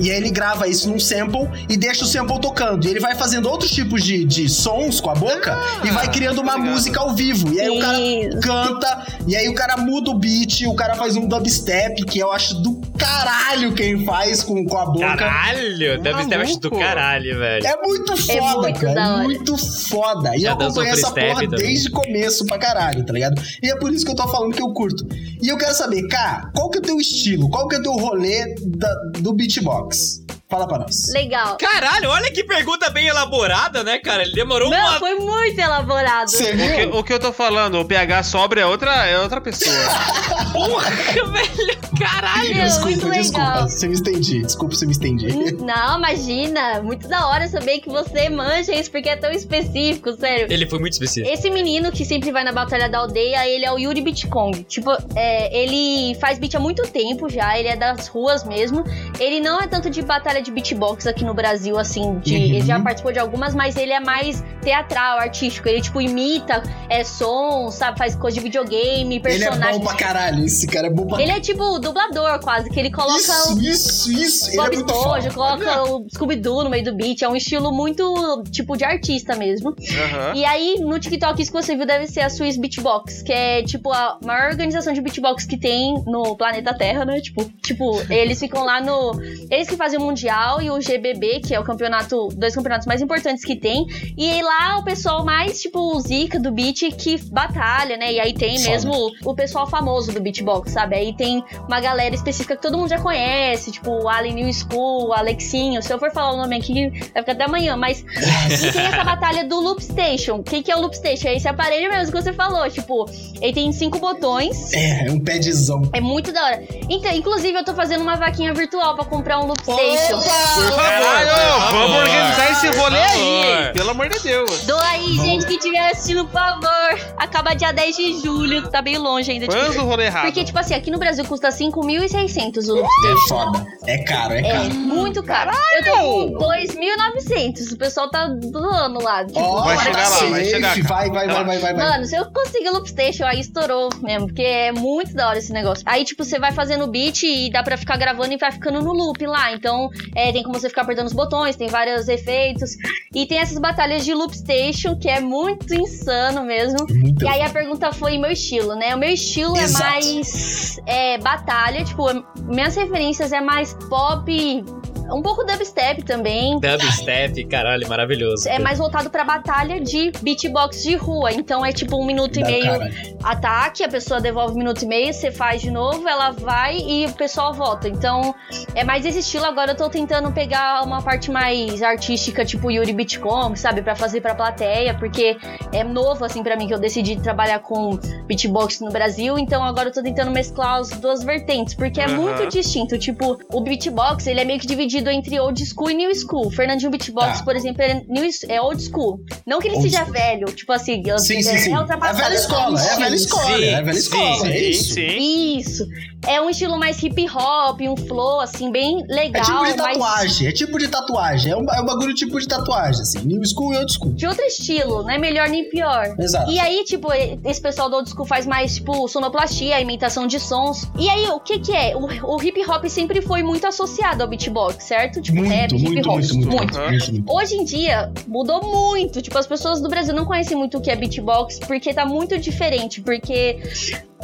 E aí ele grava isso num sample e deixa o sample tocando. E ele vai fazendo outros tipos de, de sons com a boca Ah, e vai criando uma ligado. música ao vivo. E aí o cara Isso. canta, e aí o cara muda o beat, o cara faz um dubstep, que eu acho do caralho quem faz com, com a boca. Caralho! Deve ter Maluco. do caralho, velho. É muito foda, muito cara. É muito foda. E Já eu acompanho essa porra também. desde o começo pra caralho, tá ligado? E é por isso que eu tô falando que eu curto. E eu quero saber, cara, qual que é o teu estilo? Qual que é o teu rolê da- do beatbox? books. Fala pra nós. Legal. Caralho, olha que pergunta bem elaborada, né, cara? Ele demorou Não, uma. foi muito elaborado. Você O que, o que eu tô falando, o PH sobre é outra, é outra pessoa. Porra, velho! Caralho! Meu, desculpa, muito desculpa. legal. Você me estendi. Desculpa se me estendi. Não, imagina. Muito da hora saber que você manja isso porque é tão específico, sério. Ele foi muito específico. Esse menino que sempre vai na Batalha da Aldeia, ele é o Yuri Bitcong. Tipo, é, ele faz beat há muito tempo já, ele é das ruas mesmo. Ele não é tanto de batalha de beatbox aqui no Brasil, assim, de, Uhum. ele já participou de algumas, mas ele é mais teatral, artístico. Ele, tipo, imita é, som, sabe, faz coisa de videogame, Ele é personagem. bom pra caralho. Esse cara é bom pra Ele é tipo dublador, quase, que ele coloca Isso, o isso, isso. Ele Bob é muito Esponja, coloca o Scooby-Doo no meio do beat. É um estilo muito, tipo, de artista mesmo. Aham. E aí, no TikTok, isso que você viu deve ser a Swiss Beatbox, que é, tipo, a maior organização de beatbox que tem no planeta Terra, né? Tipo, tipo eles ficam lá no... Eles que fazem o Mundial e o GBB, que é o campeonato... Dois campeonatos mais importantes que tem. E lá, o pessoal mais, tipo, o zica do beat que batalha, né? E aí tem mesmo o pessoal famoso do beatbox, sabe? Aí tem uma galera específica que todo mundo já conhece, tipo o Alien New School, o Alexinho. Se eu for falar o nome aqui, vai ficar até amanhã, mas. e tem essa batalha do Loop Station. O que, que é o Loop Station? É esse aparelho mesmo que você falou. Tipo, ele tem cinco botões. É, é um padzão. É muito da hora. Então, inclusive, eu tô fazendo uma vaquinha virtual pra comprar um Loop Station. Por favor, Caralho, por favor. vamos organizar esse rolê aí? Pelo amor de Deus. Dou aí, gente, que estiver assistindo, por favor. Acaba dia 10 de julho. Tá bem longe ainda. Quando Tipo, o rolê errado? porque, tipo assim, aqui no Brasil custa 5.600 o Loop É foda. É caro, é É caro. muito caro. Eu tô com 2.900. O pessoal tá doando lá. Tipo, Ó, Vai chegar lá, vai chegar, cara. Vai, vai, vai, vai, vai, vai. Mano, se eu conseguir loop station, aí estourou mesmo, porque é muito da hora esse negócio. Aí, tipo, você vai fazendo o beat e dá pra ficar gravando e vai ficando no loop lá. Então, é, tem como você ficar apertando os botões, tem vários efeitos. E tem essas batalhas de loop station, que é muito insano mesmo. Muito E aí a pergunta foi meu estilo, né? O meu estilo Exato. é mais é, batalha, tipo, minhas referências é mais pop, um pouco dubstep também. Dubstep, caralho, maravilhoso. É mais voltado pra batalha de beatbox de rua. Então é tipo um minuto e meio cara. ataque, a pessoa devolve um minuto e meio, você faz de novo, ela vai e o pessoal volta. Então é mais esse estilo. Agora eu tô tentando pegar uma parte mais artística, tipo Yuri Beatcom, sabe? Pra fazer pra plateia, porque é novo assim pra mim que eu decidi trabalhar com beatbox no Brasil. Então agora eu tô tentando mesclar as duas vertentes, porque é Aham. muito distinto. Tipo, o beatbox, ele é meio que dividido entre old school e new school. Fernandinho Beatbox, Tá. por exemplo, é, new, é old school. Não que ele Old seja school. velho, tipo assim, eu- Sim, sim, sim. é É ultrapassado. velha escola, é a velha escola, Sim, é velha escola, é Sim, isso. sim. Isso. É um estilo mais hip hop, um flow, assim, bem É legal. tipo de mas tatuagem, é tipo de tatuagem. É um, é um bagulho tipo de tatuagem, assim. New school e old school. de outro estilo, não é melhor nem pior. Exato. E aí, tipo, esse pessoal do old school faz mais, tipo, sonoplastia, imitação de sons. E aí, o que que é? O, o hip hop sempre foi muito associado ao beatbox, certo? Tipo, Muito, rap, hip muito, hop. muito, muito, muito, muito. Hoje em dia, mudou muito. Tipo, as pessoas do Brasil não conhecem muito o que é beatbox, porque tá muito diferente. Porque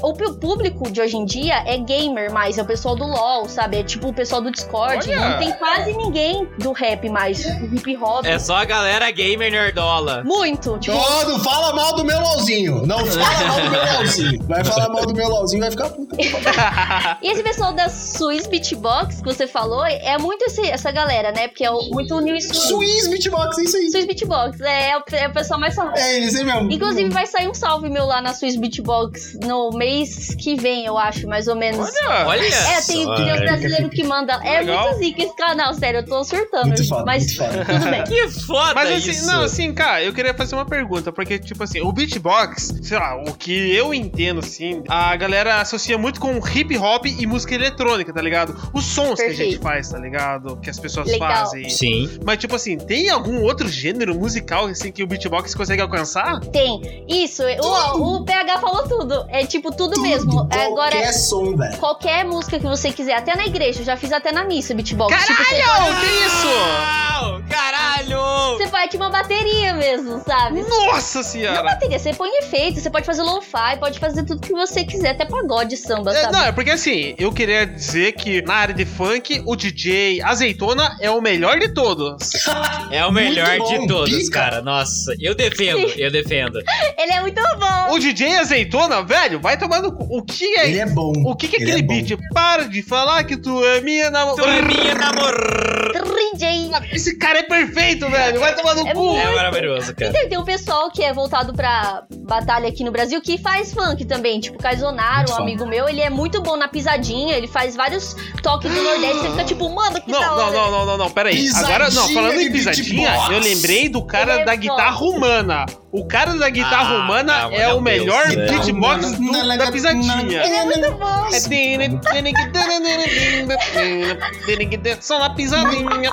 o público de hoje em dia é gamer mais, é o pessoal do LoL, sabe? É tipo o pessoal do Discord. Olha! Não tem quase ninguém do rap mais, do hip hop. É só a galera gamer nerdola. Muito. Tipo, não fala mal do meu LOLzinho. Não fala mal do meu LOLzinho. Vai falar mal do meu LOLzinho, vai ficar puto. E esse pessoal da Swiss Beatbox que você falou, é muito esse- essa galera, né? Porque é o- muito New School. Swiss Beatbox, é isso aí. Swiss Beatbox, é, é o, é o pessoal mais famoso. É eles aí mesmo. Inclusive, vai sair um salve meu lá na Swiss Beatbox no mês que vem, eu acho, mais ou menos. Olha. Olha É, tem, tem os brasileiros que mandam. É Legal. muito zica esse canal, sério, eu tô surtando. Muito foda, mas muito foda. tudo bem. Que foda Mas assim, isso. não, assim, cara, eu queria fazer uma pergunta, porque, tipo assim, o beatbox, sei lá, o que eu entendo, assim, a galera associa muito com hip hop e música eletrônica, tá ligado? Os sons que a gente Perfeito. faz, tá ligado? Que as pessoas Legal. fazem. Sim. Mas, tipo assim, tem algum outro gênero musical, assim, que o beatbox consegue alcançar? Tem. Isso, o, o PH falou tudo. É tipo tudo, mesmo. Qualquer Agora, som, velho. qualquer música que você quiser, até na igreja, eu já fiz até na missa beatbox. Tipo, você Caralho, que isso? Uau, caralho! Você parte uma bateria mesmo, sabe? Nossa Não senhora! bateria, você põe efeito, você pode fazer lo-fi, pode fazer tudo que você quiser, até pagode, samba, É, sabe? não, é porque assim, eu queria dizer que na área de funk, o DJ Azeitona é o melhor de todos. É o melhor bom, de todos, pica. cara. Nossa, eu defendo, eu defendo. Ele é muito bom. O DJ Azeitona, velho, vai tomando. O que é. Ele é bom. O que, que é Ele aquele bom. beat? Para de falar que tu é minha namorada. Tu é minha namor... DJ. Esse cara é perfeito, velho. Vai tomar no É cu. É maravilhoso, cara. Tem um pessoal que é voltado pra batalha aqui no Brasil que faz funk também. Tipo, Caizonaro, um amigo meu, ele é muito bom na pisadinha, ele faz vários toques do Nordeste. Você fica tipo, mano, que da Não, hora. não, não, não, não, não, pera aí. Pisadinha Agora, não, falando em pisadinha, eu lembrei do cara é da guitarra humana. O cara da guitarra Ah, humana é meu o melhor Deus, é. beatbox do- da pisadinha. Ele é muito bom. É Só na pisadinha.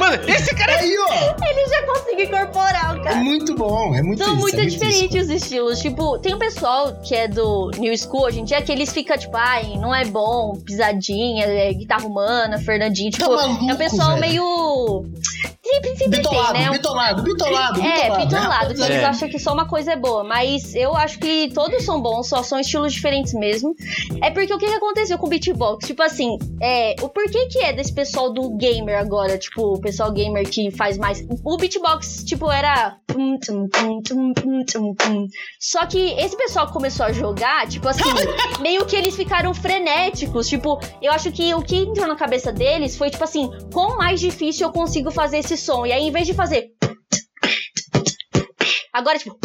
Mano, esse cara é Aí, ó. Ele já consegue incorporar o É cara. muito bom, é muito São isso, muito é diferentes os estilos. Tipo, tem um pessoal que é do New School hoje em dia que eles ficam, tipo, ai, não é bom, pisadinha, é guitarra humana, Fernandinho. Tipo, Tá maluco, é um pessoal velho. meio. Sempre, sempre Bitolado, tem, né? bitolado, bitolado, É, bitolado. pitolado, que né? eles É. acham que só uma coisa é boa. Mas eu acho que todos são bons, só são estilos diferentes mesmo. É porque o que, que aconteceu com o beatbox? Tipo assim, é, o porquê que é desse pessoal do gamer agora? Tipo, o pessoal gamer que faz mais. O beatbox, tipo, era. Só que esse pessoal que começou a jogar, tipo assim, meio que eles ficaram frenéticos. Tipo, eu acho que o que entrou na cabeça deles foi, tipo assim, quão mais difícil eu consigo fazer esse som. E aí, em vez de fazer. Agora, tipo.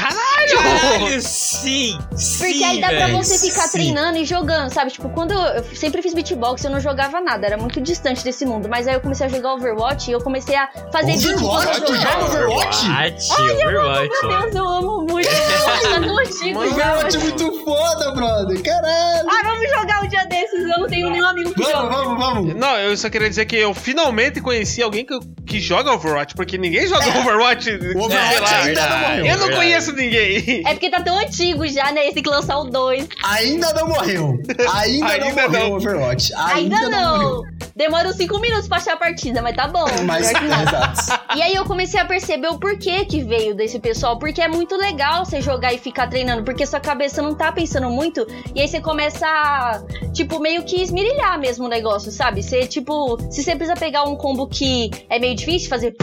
Caralho, sim! Porque sim, aí dá pra velho, você ficar sim. treinando e jogando, sabe? Tipo, quando eu, eu sempre fiz beatbox, eu não jogava nada, era muito distante desse mundo. Mas aí eu comecei a jogar Overwatch e eu comecei a fazer Overwatch? beatbox. Tu joga Overwatch? Overwatch, Overwatch. Meu Deus, eu amo muito Overwatch. Overwatch é muito foda, brother. Caralho. Ah, vamos jogar um dia desses, eu não tenho nenhum amigo que Vamos, joga. vamos, vamos. Não, eu só queria dizer que eu finalmente conheci alguém que, que joga Overwatch, porque ninguém joga Overwatch. O Overwatch lá. ainda não morreu. Eu não verdade. Conheço ninguém. É porque tá tão antigo já, né? Esse que lançar o 2. Ainda não morreu. Ainda, Ainda não morreu não. o Overwatch. Ainda, Ainda, não. morreu. Demora uns 5 minutos pra achar a partida, mas tá bom. Mas, não. exato. E aí eu comecei a perceber o porquê que veio desse pessoal. Porque é muito legal você jogar e ficar treinando. Porque sua cabeça não tá pensando muito. E aí você começa a, tipo, meio que esmirilhar mesmo o negócio, sabe? Você, tipo, se você precisa pegar um combo que é meio difícil, fazer.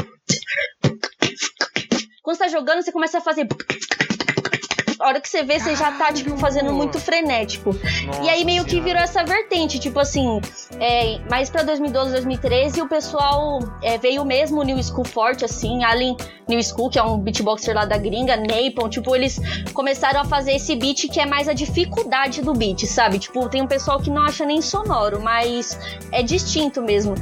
Quando você tá jogando, você começa a fazer. A hora que você vê, você já tá, tipo, fazendo muito frenético. E aí meio que virou essa vertente, tipo assim, é, mais pra 2012, 2013, o pessoal é, veio mesmo o New School forte, assim, Alien New School, que é um beatboxer lá da gringa, Napalm, tipo, eles começaram a fazer esse beat que é mais a dificuldade do beat, sabe? Tipo, tem um pessoal que não acha nem sonoro, mas é distinto mesmo.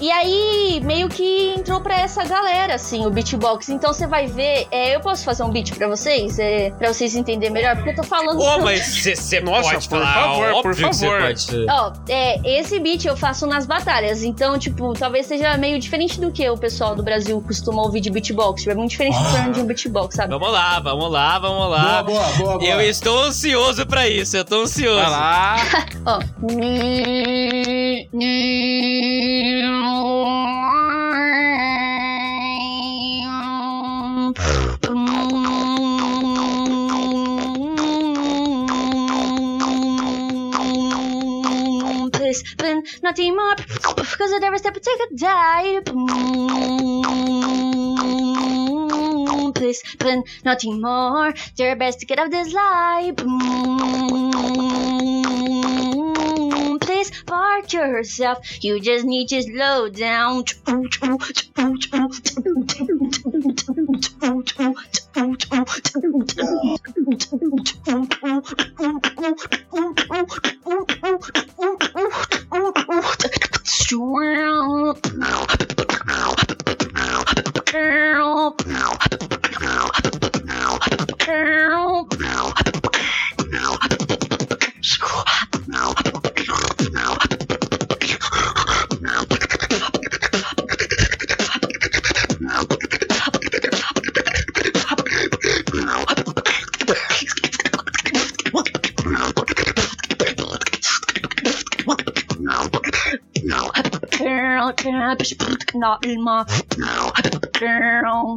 E aí, meio que entrou pra essa galera, assim, o beatbox. Então você vai ver, é, eu posso fazer um beat pra vocês? É, pra vocês entenderem melhor, porque eu tô falando... Ô, mas você pode por falar, favor, por favor. pode. Ó, é, esse beat eu faço nas batalhas, então, tipo, talvez seja meio diferente do que o pessoal do Brasil costuma ouvir de beatbox. Tipo, é muito diferente do Ah. de um beatbox, sabe? Vamos lá, vamos lá, vamos Boa, lá. boa, boa, boa. Eu estou ansioso pra isso, eu tô ansioso. Vai lá. Ó. Please, but nothing more, because I never step to take a dive. Please, but nothing more. Do your best to get out this life. Please park yourself. You just need to slow down.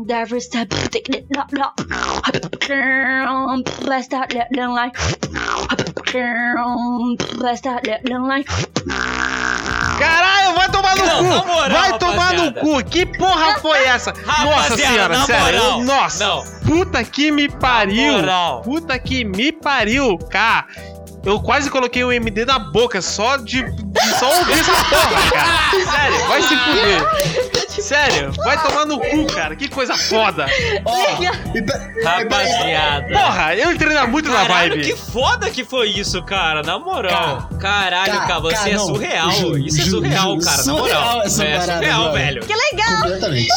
Never step, let them like. Caralho, vai tomar no Não, cu! moral, vai tomar no cu! Que porra foi essa? Nossa senhora, sério. moral, nossa! não. Puta que me pariu! Puta que me pariu! Cara, eu quase coloquei o MD na boca só de só ouvir essa porra, cara. Sério, vai se fuder. Sério, vai tomar no cu, cara. Que coisa foda. Pe- Rapaziada. Porra, eu entrei na- muito na Caralho, vibe. que foda que foi isso, cara. Na moral. Caralho, Cara, cara, você cara, é surreal. juro, isso é juro, surreal, juro. cara. Na Surreal moral. essa é parada, surreal, brother. velho. Que legal! Completamente.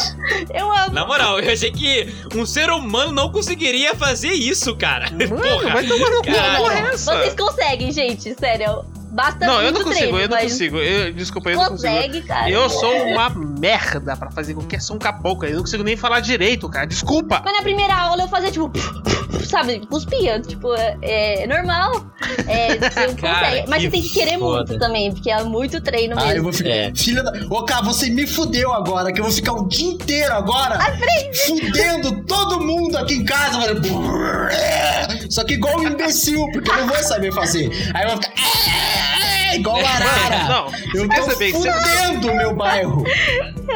Eu amo. Na moral, eu achei que um ser humano não conseguiria fazer isso, cara. Mano, Porra. vai tomar no cu. É essa? Vocês conseguem, gente, sério. Basta Não, eu não consigo, treino, eu não consigo. Eu, desculpa, eu não consigo. Consegue, cara. Eu sou uma merda pra fazer qualquer som com a boca. Eu não consigo nem falar direito, cara. Desculpa. Mas na primeira aula eu fazia, tipo, sabe, cuspia. Tipo, é, é normal. É, você não Cara, consegue. Mas você tem que querer foda. muito também, porque é muito treino mesmo. Ah, eu vou ficar. É. Filha da. Ô, cara, você me fudeu agora, que eu vou ficar o dia inteiro agora fudendo todo mundo aqui em casa, velho. Só que igual um imbecil, porque eu não vou saber fazer. Aí eu vou ficar. Yeah! Igual arara. Não, Eu tô saber que você- fudendo o meu bairro.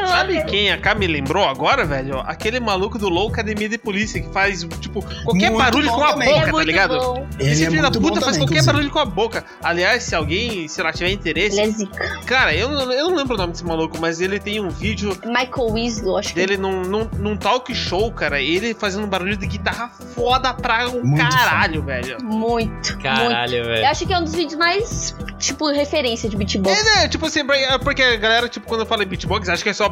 Sabe quem a K me lembrou agora, velho? Aquele maluco do Low Academia de Polícia que faz, tipo, qualquer Muito barulho com a também. É boca, tá muito ligado? bom. Esse é filho da muito puta faz também, qualquer inclusive. barulho com a boca. Aliás, se alguém, sei lá, tiver interesse. É. Cara, eu, não- eu não lembro o nome desse maluco, mas ele tem um vídeo Michael Winslow, acho que. dele num, num, num talk show, cara. Ele fazendo um barulho de guitarra foda pra um Muito caralho, velho. Muito, muito. Caralho, Eu velho. acho que é um dos vídeos mais, tipo, referência de beatbox. É, né? Tipo assim, pra- porque a galera, tipo, quando eu falo em beatbox, acha que é só.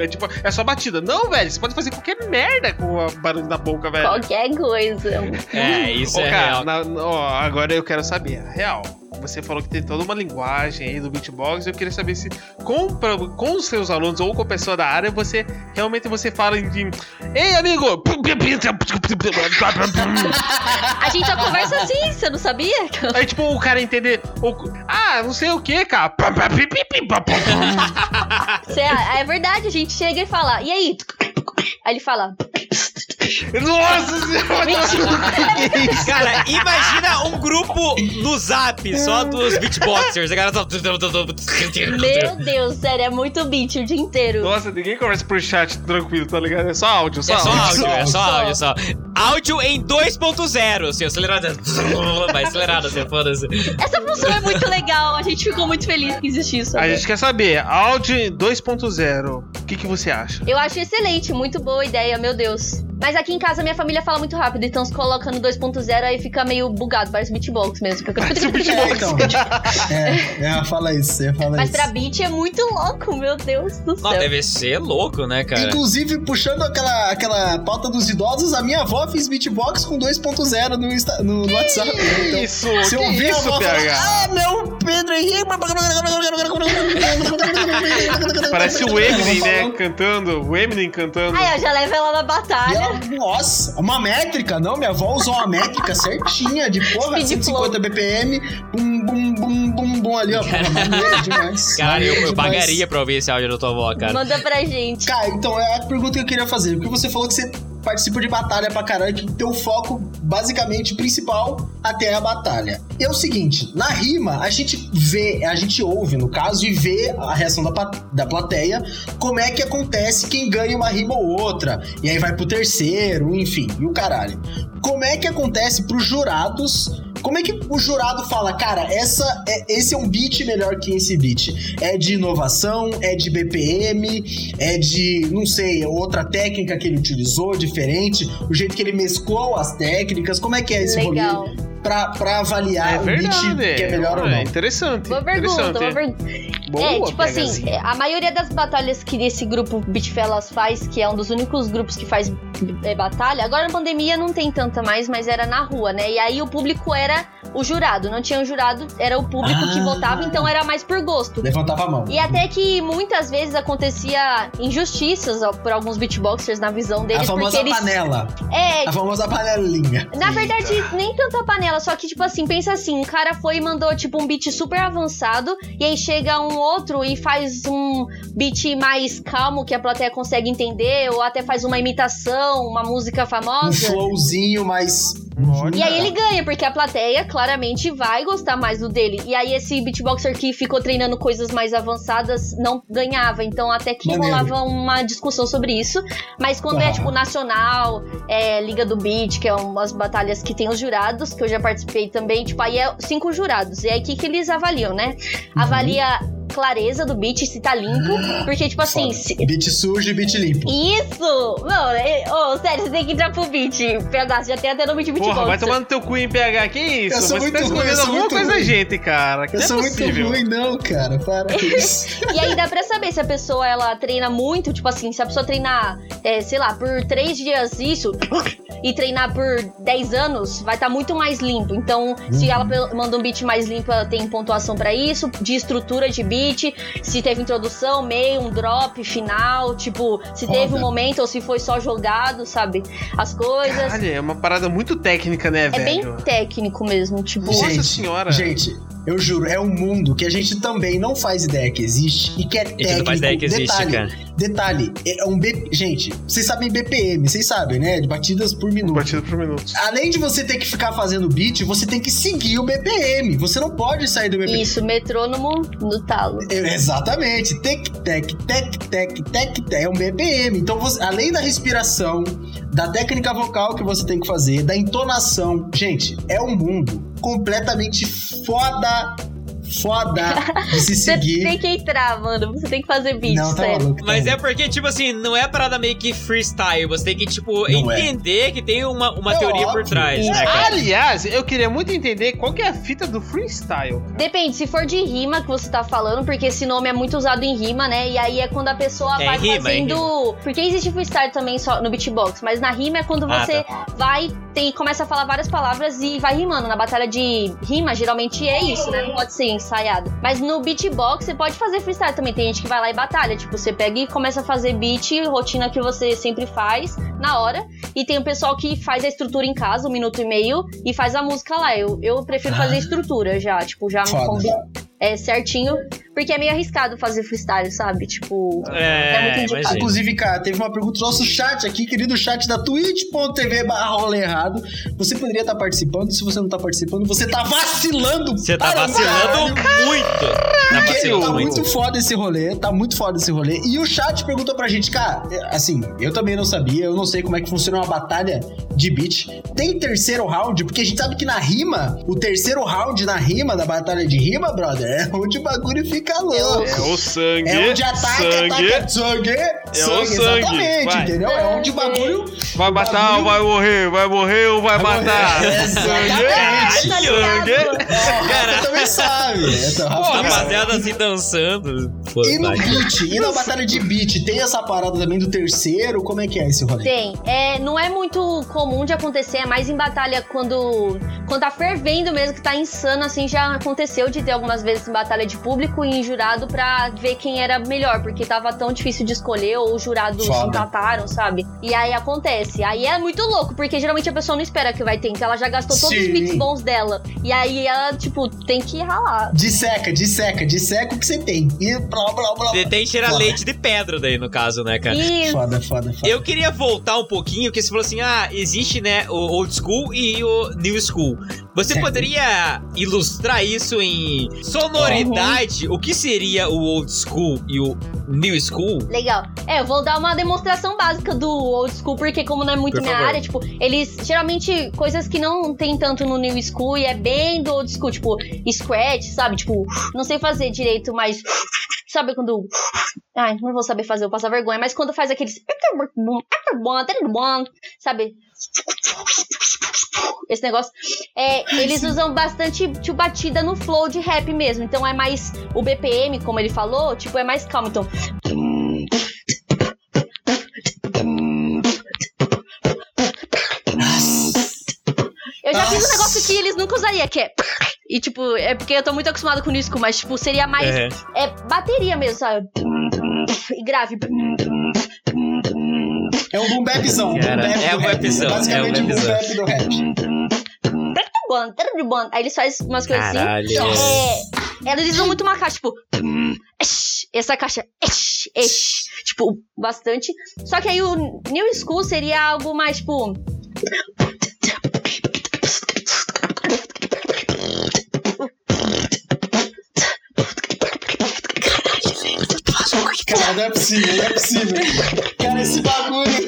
É, tipo, é só batida. Não, velho, você pode fazer qualquer merda com o barulho da boca, velho. Qualquer coisa. É, isso Ô, é cara, real. na- ó, agora eu quero saber, real. Você falou que tem toda uma linguagem aí do beatbox. Eu queria saber se com, pra- com os seus alunos ou com a pessoa da área, você realmente você fala de. Ei, amigo! A gente só conversa assim, você não sabia? Aí, tipo, o cara entender. o- ah, não sei o que, cara. Cê- é verdade, a gente chega e fala, e aí? Aí ele fala, Nossa senhora! Cara, imagina um grupo no zap só dos beatboxers. A galera só. meu Deus, sério, é muito beat o dia inteiro. Nossa, ninguém conversa por chat tranquilo, tá ligado? É só áudio, só É só áudio. áudio, é só Só. áudio, só. Áudio em 2.0, assim, acelerado. Vai acelerado, assim, foda-se. Essa função é muito legal, a gente ficou muito feliz que existe isso. A gente quer saber, áudio 2.0, o que, que você acha? Eu acho excelente, muito boa ideia, meu Deus. Mas aqui em casa minha família fala muito rápido, então se coloca no 2.0 aí fica meio bugado, parece beatbox mesmo. Fica... É, então. É, é, fala isso, você fala Mas isso. pra beat é muito louco, meu Deus do céu. Não, deve ser louco, né, cara? Inclusive, puxando aquela, aquela pauta dos idosos, a minha avó fez beatbox com 2.0 no, Insta- no, no WhatsApp. né? Então, isso, se eu que ouvir a isso, avó PH? falar, ah, meu Pedro Henrique... Parece o Eminem, né? Cantando, o Eminem cantando. Aí, ó, já leva ela na E batalha. Nossa, uma métrica, não? Minha avó usou uma métrica certinha de porra, Speed 150 BPM, bum, bum, bum, bum, bum ali, ó. Demais. Cara, eu, eu pagaria pra ouvir esse áudio da tua avó, cara. Manda pra gente. Cara, então é a pergunta que eu queria fazer. Porque você falou que você participa de batalha pra caralho, que teu foco, basicamente, principal até a batalha. E é o seguinte, na rima, a gente vê, a gente ouve, no caso, e vê a reação da, da plateia, como é que acontece quem ganha uma rima ou outra. E aí vai pro terceiro, enfim, e o caralho. Como é que acontece pros jurados como é que o jurado fala, cara, essa é, esse é um beat melhor que esse beat? É de inovação, é de BPM, é de, não sei, outra técnica que ele utilizou, diferente, o jeito que ele mesclou as técnicas, como é que é esse Legal. rolê pra, pra avaliar É o verdade. beat que é melhor ou É não? interessante. Boa pergunta, interessante. boa pergunta. Boa, é, tipo assim, é, a maioria das batalhas que esse grupo Beat Fellas faz, que é um dos únicos grupos que faz é, batalha, agora na pandemia não tem tanta mais, mas era na rua, né? E aí o público era o jurado, não tinha um jurado, era o público que Ah. votava, então era mais por gosto. Levantava a mão. E até que muitas vezes acontecia injustiças ó, por alguns beatboxers na visão A deles, porque famosa eles. panela. É, A famosa panelinha. na verdade, nem tanta panela, só que, tipo assim, pensa assim, um cara foi e mandou, tipo, um beat super avançado, e aí chega um outro e faz um beat mais calmo, que a plateia consegue entender, ou até faz uma imitação, uma música Um famosa. flowzinho mais... Olha. E aí ele ganha, porque a plateia claramente vai gostar mais do dele. E aí esse beatboxer que ficou treinando coisas mais avançadas não ganhava. Então até que Maneiro. rolava uma discussão sobre isso. Mas quando é Ah. tipo nacional, é, Liga do Beat, que é umas batalhas que tem os jurados, que eu já participei também, tipo, aí é cinco jurados. E aí o que, que eles avaliam, né? Uhum. Clareza do beat, se tá limpo. Porque, tipo assim, se- Beat sujo e beat limpo. isso! Não, é- ô, sério, você tem que entrar pro beat. PH, você já tem até nome de beatbox. Porra, vai tomar no teu cu em PH, que isso? Eu sou Você muito tá ruim, eu escondendo alguma muito coisa da ruim. gente, cara. Que Eu não sou é muito ruim, não, cara. Para com isso. E aí dá pra saber se a pessoa ela treina muito, tipo assim, se a pessoa treinar, é, sei lá, por três dias isso, e treinar por 10 anos, vai estar muito mais limpo. Então, se ela pe- manda um beat mais limpo, ela tem pontuação pra isso, de estrutura de beat, se teve introdução, meio, um drop, final, tipo, se Foda. teve um momento ou se foi só jogado, sabe? As coisas. Caralho, é uma parada muito técnica, né, é velho? bem técnico mesmo, tipo. Nossa Gente, senhora. Gente, eu juro, é um mundo que a gente também não faz ideia que existe e que é A gente técnico. não faz ideia que existe, detalhe, cara. detalhe, é um B... Gente, vocês sabem BPM, vocês sabem, né? De batidas por minuto. Batida por minuto. Além de você ter que ficar fazendo beat, você tem que seguir o BPM. Você não pode sair do BPM. Isso, metrônomo no talo. Exatamente. Tec, tec, tec, tec, tec, tec. É um BPM. Então, você- além da respiração, da técnica vocal que você tem que fazer, da entonação. Gente, é um mundo completamente foda, foda de se Você seguir. tem que entrar, mano. Você tem que fazer beat, Não, tá sério. maluco. tá Mas é porque, tipo assim, não é parada meio que freestyle. Você tem que, tipo, Não é. entender que tem uma, uma É teoria por óbvio. trás, né, cara? Aliás, eu queria muito entender qual que é a fita do freestyle. cara. Depende, se for de rima que você tá falando, porque esse nome é muito usado em rima, né? E aí é quando a pessoa É, vai rima, é fazendo. Porque existe freestyle também só no beatbox, mas na rima é quando Ah, você vai, tem, começa a falar várias palavras e vai rimando. Na batalha de rima, geralmente é isso, né? Não pode ser ensaiado. Mas no beatbox você pode fazer freestyle também. Tem gente que vai lá e batalha. Tipo, você pega e começa a fazer beat, rotina que você sempre faz, na hora. E tem o pessoal que faz a estrutura em casa, um minuto e meio, e faz a música lá. Eu, eu prefiro fazer estrutura já, tipo, já Foda. é, certinho, porque é meio arriscado fazer freestyle, sabe? Tipo, É, muito indicado. imagina. Inclusive, cara, teve uma pergunta no nosso chat aqui, querido chat da twitch.tv barra errado. Você poderia estar participando, se você não tá participando, você tá vacilando Você tá um vacilando caralho. muito. Tá Porque vacilando tá muito. muito foda esse rolê, tá muito foda esse rolê. E o chat perguntou pra gente, cara, é, assim, eu também não sabia, eu não sei como é que funciona uma batalha de beat. Tem terceiro round? Porque a gente sabe que na rima, o terceiro round na rima, da batalha de rima, brother, é onde o bagulho fica louco. É o sangue. É onde ataca, sangue. ataca, sangue, É o sangue, sangue, exatamente, vai. entendeu? É onde o bagulho... Vai matar ou vai morrer? Vai morrer ou vai, Vai matar? morrer. Sangue. Exatamente. tá ligado? Sangue. Ó, o Rafa também sabe. Então, sabe. Rapaziada assim dançando. Pô, E no vai. beat, e na batalha de beat, tem essa parada também do terceiro? Como é que é esse rolê? Tem. É, não é muito comum de acontecer, é mais em batalha quando, quando tá fervendo mesmo, que tá insano, assim, já aconteceu de ter algumas vezes em batalha de público e em jurado pra ver quem era melhor, porque tava tão difícil de escolher ou os jurados Foda. empataram, sabe? E aí acontece. Aí é muito louco, porque geralmente a pessoa não espera que vai ter, então ela já gastou todos os beats bons dela. E aí ela, tipo, tem que ralar. Disseca, disseca, disseca o que você tem. E blá, blá, blá. Você tem que tirar Foda. leite de pedra daí, no caso, né, cara? E Foda, foda, foda. Eu queria voltar um pouquinho, porque você falou assim: ah, existe, né, o old school e o new school. Você Certo. poderia ilustrar isso em sonoridade? O que seria o old school e o new school? Legal. É, eu vou dar uma demonstração básica do old school, porque como não é muito Por minha favor. área, tipo, eles geralmente coisas que não tem tanto no new school e é bem do old school, tipo, scratch, sabe? Tipo, não sei fazer direito, mas sabe quando Ai, não vou saber fazer, eu passo vergonha, mas quando faz aqueles sabe? Esse negócio. É, eles usam bastante tipo, batida no flow de rap mesmo. Então é mais. O BPM, como ele falou, tipo, é mais calmo. Então. Eu já fiz um negócio que eles nunca usariam, que é. E tipo, é porque eu tô muito acostumado com o disco, mas tipo, seria mais. É. É bateria mesmo, sabe? E grave. É um boom bapzão. Cara, boom bap é um bapzão, Basicamente é um boom bapzão. bap do rap. Bom, de bom. Aí eles fazem umas coisas assim. Caralho. É, eles usam muito uma caixa, tipo. Essa caixa. Tipo, bastante. Só que aí o New School seria algo mais, tipo. Cara, não é possível, não é possível. Cara, esse bagulho.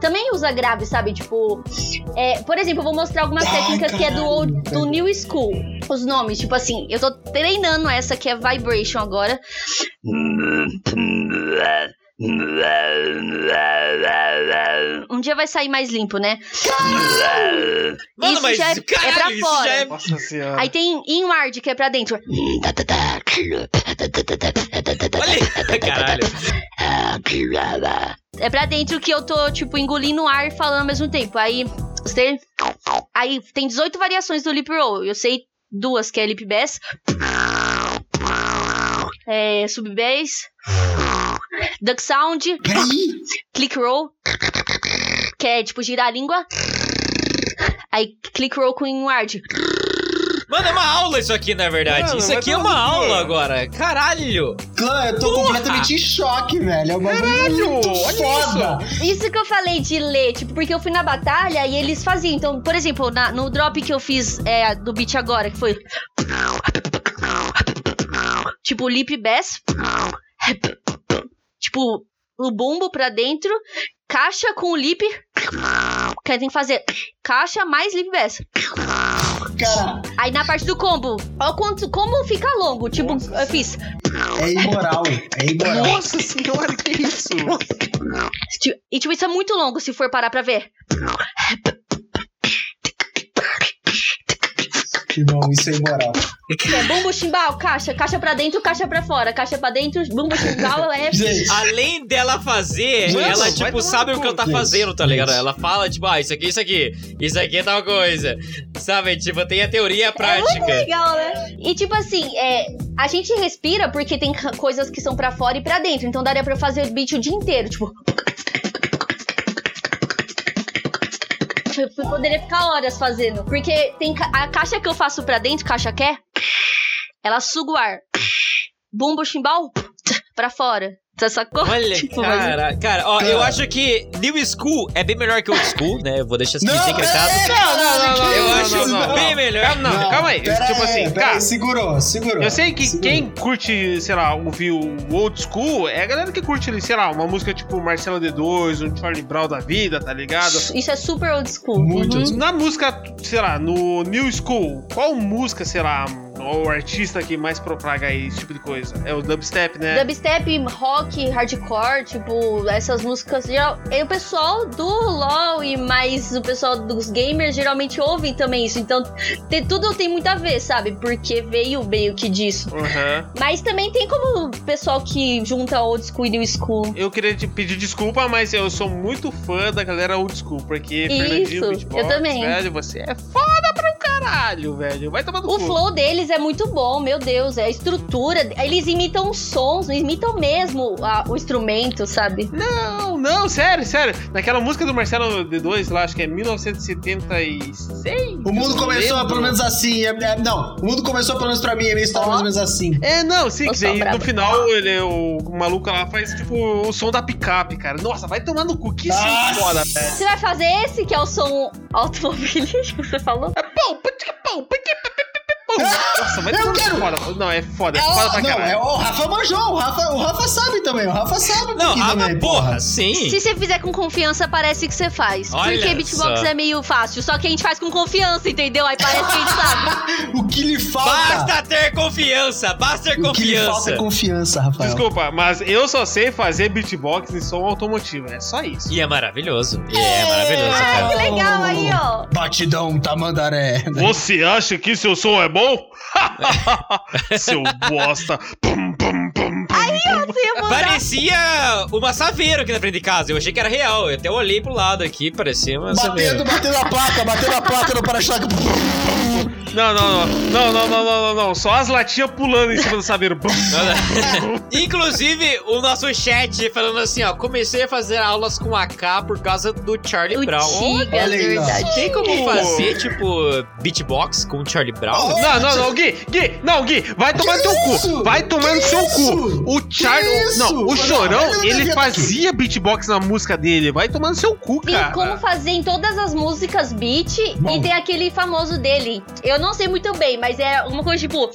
Também usa grave, sabe? Tipo. é, por exemplo, eu vou mostrar algumas Ai, técnicas que é do, old- do. New School. Os nomes, tipo assim, eu tô treinando essa que é Vibration agora. Um dia vai sair mais limpo, né? Mano, Isso mas já é- é caralho, pra isso fora. já é. Nossa senhora. Aí tem Inward, que é pra dentro. Olha, caralho. É pra dentro que eu tô, tipo, engolindo ar e falando ao mesmo tempo. Aí, você... Aí tem 18 variações do lip roll. Eu sei duas, que é lip bass. É, sub bass. Duck sound. Peraí. Click roll. Que é, tipo, girar a língua. Aí, click roll com inward. Mano, é uma aula isso aqui, na verdade. Mano, isso aqui é tomar uma aula agora. Caralho. Clã, eu tô Porra! completamente em choque, velho. É um bagulho Caralho, muito olha foda. Isso que eu falei de ler, tipo, porque eu fui na batalha e eles faziam. Então, por exemplo, na- no drop que eu fiz é, do beat agora, que foi. Tipo, lip bass. Tipo, o bumbo pra dentro. Caixa com o lip. Que aí tem que fazer caixa mais lip bass. Cara, Aí na parte do combo, ó quanto, como fica longo. Tipo, eu fiz. é imoral. É imoral. Nossa senhora, que isso? E tipo, isso é muito longo se for parar pra ver. Irmão, isso é imoral. É bumbo chimbal, caixa, caixa pra dentro, caixa pra fora, caixa pra dentro, bumbo chimbal é. Gente, Além dela fazer, Mano, ela, tipo, sabe o que ela tá fazendo, tá gente. ligado? Ela fala, tipo, ah, isso aqui, isso aqui. Isso aqui é tal coisa. Sabe? Tipo, tem a teoria e a É muito prática. legal, né? E tipo assim, é, a gente respira porque tem coisas que são pra fora e pra dentro. Então daria pra fazer o beat o dia inteiro, tipo. Eu poderia ficar horas fazendo. Porque tem ca- a caixa que eu faço pra dentro, caixa quer, ela suga o ar. Bumbo chimbal pra fora. Você sacou? Olha, Tipo, mas- cara, cara, ó, eu Cara. acho que New School é bem melhor que Old School, né? Eu vou deixar isso aqui secretado. é, Não, não, não, não, Eu não, acho não, não, bem não. melhor. Calma, não, calma aí. pera tipo aí, assim, pera cara. aí, segurou, segurou. Eu sei que segurou. quem curte, sei lá, ouvir o old school é a galera que curte, sei lá, uma música tipo Marcelo D2, um Charlie Brown da vida, tá ligado? Isso é super old school. Muito Uhum. Na música, sei lá, no New School, qual música, sei lá, o artista que mais propaga esse tipo de coisa? É o dubstep, né? Dubstep, rock, hardcore, tipo, essas músicas. Geral, e o pessoal do LoL e mais o pessoal dos gamers geralmente ouvem também isso. Então, tem, tudo tem muito a ver, sabe? Porque veio meio que disso. Aham. Mas também tem como o pessoal que junta old school e new school. Eu queria te pedir desculpa, mas eu sou muito fã da galera old school, porque Isso, Fernandinho eu Beatbox, também. velho, você é foda caralho, velho. Vai tomar no O cu. flow deles é muito bom, meu Deus. É a estrutura. Eles imitam os sons, imitam mesmo a- o instrumento, sabe? Não, não, sério, sério. Naquela música do Marcelo D2, lá, acho que é 1976. O mundo começou lembro. pelo menos assim. é- é- não, o mundo começou pelo menos pra mim, a minha história é Ó. mais ou menos assim. É, não, sim, que daí no final ele, o, o maluco lá faz tipo o som da picape, cara. Nossa, vai tomar no cu, que som foda, velho. Você vai fazer esse que é o som automobilístico, você falou? É pão, go! Nossa, vai Eu quero. foda. Não, é foda, é É, foda o- pra não, caralho. é o Rafa manjou, o Rafa, o Rafa sabe também, o Rafa sabe Não, ah, também, mas porra, sim. Se você fizer com confiança, parece que você faz. Olha Porque beatbox só. é meio fácil. Só que a gente faz com confiança, entendeu? Aí parece que a gente sabe. O que lhe falta? Basta ter confiança, basta ter o que lhe falta confiança. é confiança, Rafael. Desculpa, mas eu só sei fazer beatbox em som automotivo. É só isso. E é maravilhoso. E é maravilhoso, Ah, cara. que legal aí, ó. Batidão, tamandaré. Você acha que seu som é bom? seu bosta. Pum, pum, pum. Você mandar. Parecia uma saveiro aqui na frente de casa. Eu achei que era real. Eu até olhei pro lado aqui, parecia uma. Batendo, batendo a placa, batendo a placa no para-choque. Não, não, não. Não, não, não, não, não, não. Só as latinhas pulando em cima do saveiro. Inclusive, o nosso chat falando assim, ó. Comecei a fazer aulas com AK por causa do Charlie O Brown. Tiga, Olha ó. verdade. Tem como fazer, tipo, beatbox com o Charlie Brown? Oh. Não, não, não, Gui, Gui, não, Gui, vai tomar no teu isso? cu, vai tomar no seu isso? cu. O Charlie, Não, o Chorão, ele fazia beatbox na música dele, vai tomar no seu cu, Tem cara. como fazer em todas as músicas beat Bom. e tem aquele famoso dele. Eu não sei muito bem, mas é uma coisa tipo.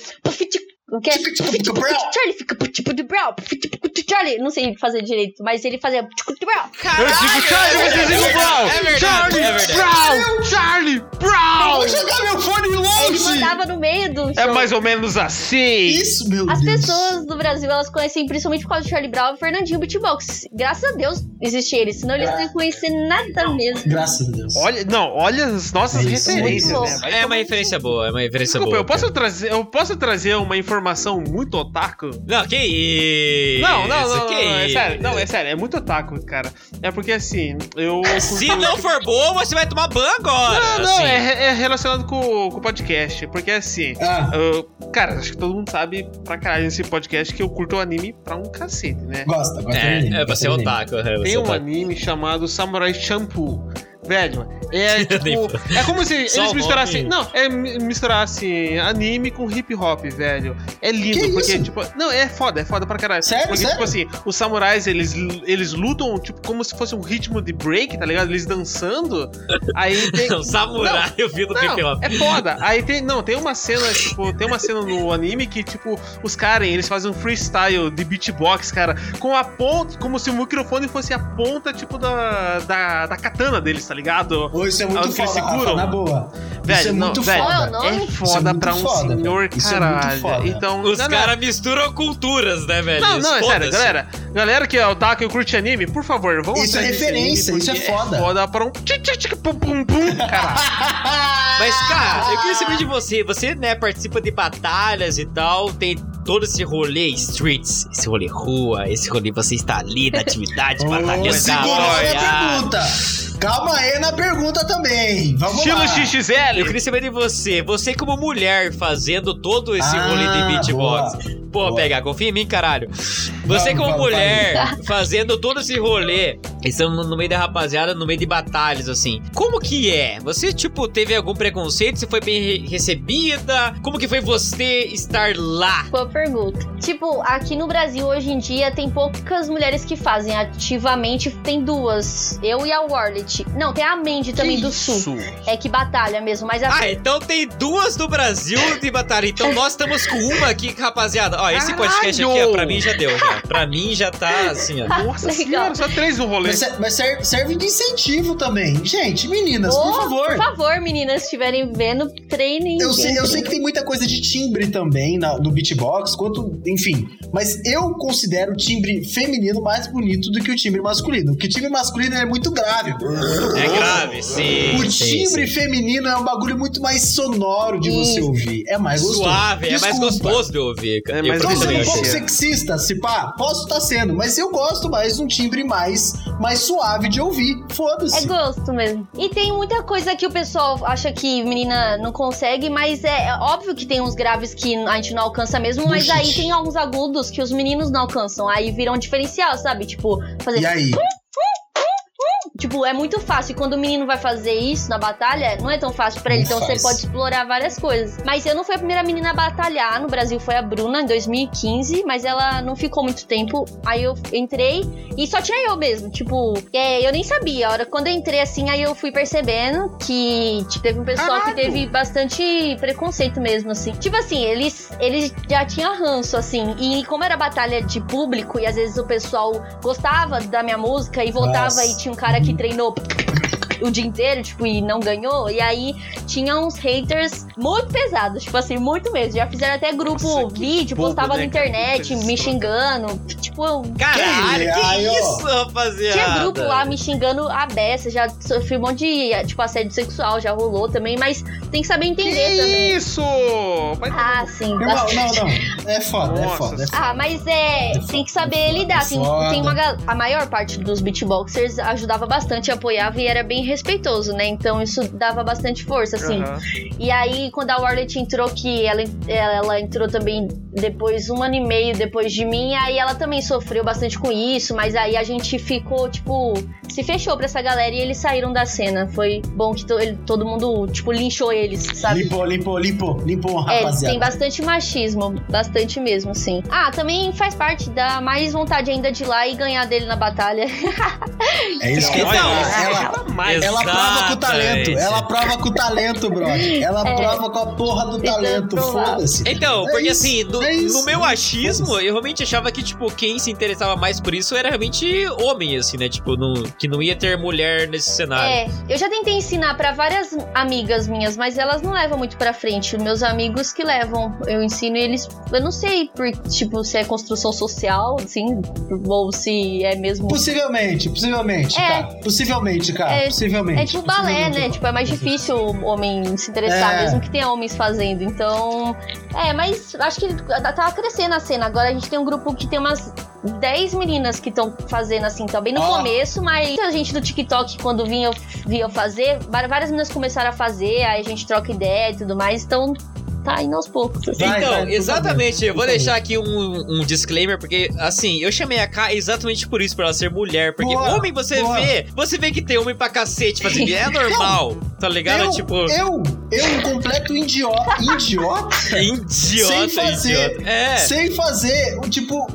O que é? Charlie fica tipo de brown. Charlie, não sei fazer direito, mas ele fazia tipo de brown. Eu digo Charlie, é você digo verdade, Brown. É verdade, Charlie é. Brown, Charlie Eu Brown. vou jogar meu fone longe! tava no meio do É show. mais ou menos assim. Isso, meu As Deus. pessoas do Brasil, elas conhecem principalmente por causa do Charlie Brown e Fernandinho Beatbox. Graças a Deus existe eles, senão eles não iam conhecer nada mesmo. Graças a Deus. Olha, não, olha as nossas É referências, né? É uma referência boa, é uma referência Desculpa, boa. eu posso, trazer, eu posso trazer uma informação muito otaku? Não, que isso? Não, não, não, que não, é sério, não, é sério, é muito otaku, cara. É porque assim, eu. Se não for boa, você vai tomar ban agora. Não, não, assim. é, é relacionado com, com o podcast. Porque assim, Ah, eu- cara, acho que todo mundo sabe pra caralho nesse podcast que eu curto o anime pra um cacete, né? gosta, gosta É, anime, é, você é otaku. é, você Tem é um otaku. anime chamado Samurai Shampoo. Velho, é tipo. é como se eles misturassem. Não, é mi- misturassem anime com hip hop, velho. É lindo, Que porque, isso? tipo. Não, é foda, é foda pra caralho. Sério, Porque, sério? tipo assim, os samurais, eles, eles lutam, tipo, como se fosse um ritmo de break, tá ligado? Eles dançando. Aí tem. O samurai, eu vi no hip Não, hop. é foda. Aí tem. Não, tem uma cena, tipo, tem uma cena no anime que, tipo, os Karen, eles fazem um freestyle de beatbox, cara, com a ponta, como se o microfone fosse a ponta, tipo, da, da, da katana deles, tá ligado? Ô, isso é muito foda, eles Rafa, na boa. Velho, isso é não, muito velho, Qual é o foda. nome? É Isso é foda muito pra um foda, senhor, velho. Isso é muito caralho. foda. Então, Os caras misturam culturas, né, velho? Não, não, é sério, galera. Galera que é otaku e curte anime, por favor, vamos Isso é referência, anime, isso é foda. É foda pra um. caralho. Mas, cara, eu queria saber de você. Você, né, participa de batalhas e tal, tem todo esse rolê streets, esse rolê rua, esse rolê você está ali na atividade, batalhando. segura na apoiar. pergunta. Calma aí na pergunta também. Vamos Estilo lá. XXL. Eu queria saber de você, você como mulher fazendo todo esse Ah, rolê de beatbox. boa. Pô, Boa. pegar, confia em mim, caralho. Você Vamos, como vamos, mulher fazendo todo esse rolê, estamos no meio da rapaziada, no meio de batalhas, assim. Como que é? Você, tipo, teve algum preconceito? Você foi bem re- recebida? Como que foi você estar lá? Boa pergunta. Tipo, aqui no Brasil hoje em dia tem poucas mulheres que fazem ativamente. Tem duas. Eu e a Warlet. Não, tem a Mandy também do Sul. É que batalha mesmo, mas a. Ah, então tem duas do Brasil de batalha. Então nós estamos com uma aqui, rapaziada. Ó, esse podcast aqui, ó, pra mim já deu, já. Pra mim já tá assim, ó. Nossa Legal. senhora, só três no rolê. Mas, mas ser- serve de incentivo também. Gente, meninas, Ô, por favor. Por favor, meninas, se estiverem vendo, treinem. Eu sei, eu sei que tem muita coisa de timbre também na- no beatbox, quanto, enfim. Mas eu considero o timbre feminino mais bonito do que o timbre masculino. Porque o timbre masculino é muito grave. É grave, sim. O sim, timbre sim. feminino é um bagulho muito mais sonoro de você Isso. ouvir. É mais gostoso. Suave, é mais Desculpa. gostoso de ouvir. É Eu mais Tô também sendo um pouco sexista, se pá, posso estar sendo, mas eu gosto mais de um timbre mais, mais suave de ouvir. É Foda-se. gosto mesmo. E tem muita coisa que o pessoal acha que menina não consegue, mas é, é óbvio que tem uns graves que a gente não alcança mesmo, mas aí tem alguns agudos que os meninos não alcançam. Aí viram um diferencial, sabe? Tipo, fazer. E aí? Tipo, é muito fácil. E quando o menino vai fazer isso na batalha, não é tão fácil pra ele. Não então faz. você pode explorar várias coisas. Mas eu não fui a primeira menina a batalhar. No Brasil foi a Bruna em 2015, mas ela não ficou muito tempo. Aí eu entrei e só tinha eu mesmo. Tipo, é, eu nem sabia. A hora quando eu entrei assim, aí eu fui percebendo que tipo, teve um pessoal Caralho. que teve bastante preconceito mesmo, assim. Tipo assim, eles, eles já tinham ranço, assim. E como era batalha de público, e às vezes o pessoal gostava da minha música e voltava Nossa. e tinha um cara que treinou o dia inteiro, tipo, e não ganhou. E aí tinha uns haters muito pesados, tipo assim, muito mesmo. Já fizeram até grupo, Nossa, vídeo, bobo, postava né, na cara? internet, Puta me xingando. Tipo, eu Caralho, Que isso, rapaziada? tinha grupo lá me xingando a beça, já sofri um monte de, tipo, assédio sexual, já rolou também, mas tem que saber entender Que também. isso? Vai Ah, sim. Não, bastante. não, não. É foda, é Nossa. foda. É foda. Ah, mas é. Tem que saber lidar. Tem, Foda. tem uma, gal- a maior parte dos beatboxers ajudava bastante, apoiava e era bem respeitoso, né? Então isso dava bastante força, assim. Aham. E aí, quando a Warlet entrou, que ela, ela entrou também depois, um ano e meio depois de mim, aí ela também sofreu bastante com isso, mas aí a gente ficou, tipo, se fechou pra essa galera e eles saíram da cena. Foi bom que to- ele- todo mundo, tipo, linchou eles, sabe? Limpou, limpou, limpou, limpou, É, rapaziada. tem bastante machismo, bastante mesmo, assim. Ah, também faz parte da mais vontade ainda de ir lá e ganhar dele na batalha. É isso que eu falo. olha, Ela, Ela Ela prova com o talento. Ela prova com o talento, brother. Ela É. prova com a porra do talento. Foda-se. Então, É porque isso, assim, no, é no meu achismo, eu realmente achava que, tipo, quem se interessava mais por isso era realmente homem, assim, né? Tipo, não- que não ia ter mulher nesse cenário. É, eu já tentei ensinar pra várias amigas minhas, mas elas não levam muito pra frente. Meus amigos que levam, eu ensino eles. Eu não sei, por, tipo, se é construção social, assim, ou se é mesmo. Possivelmente, possivelmente, É. cara. Possivelmente, cara. É- possivelmente. É tipo balé, Possivelmente. né? Tipo, é mais difícil o homem se interessar, É. mesmo que tenha homens fazendo. Então. É, mas acho que tá crescendo a cena. Agora a gente tem um grupo que tem umas 10 meninas que estão fazendo assim, tá bem no Ó. começo, mas a gente do TikTok, quando vinha eu fazer, várias meninas começaram a fazer, aí a gente troca ideia e tudo mais, então tá indo aos poucos. assim. Vai, então, vai, exatamente, eu vou deixar aqui um, um disclaimer, porque, assim, eu chamei a K exatamente por isso, pra ela ser mulher. Porque Boa, homem você boa. vê, você vê que tem homem pra cacete fazendo, é normal, tá ligado? Eu, tipo, eu, eu, um completo idiota, idiota, idiota, sem fazer, idiota. É. sem fazer, tipo,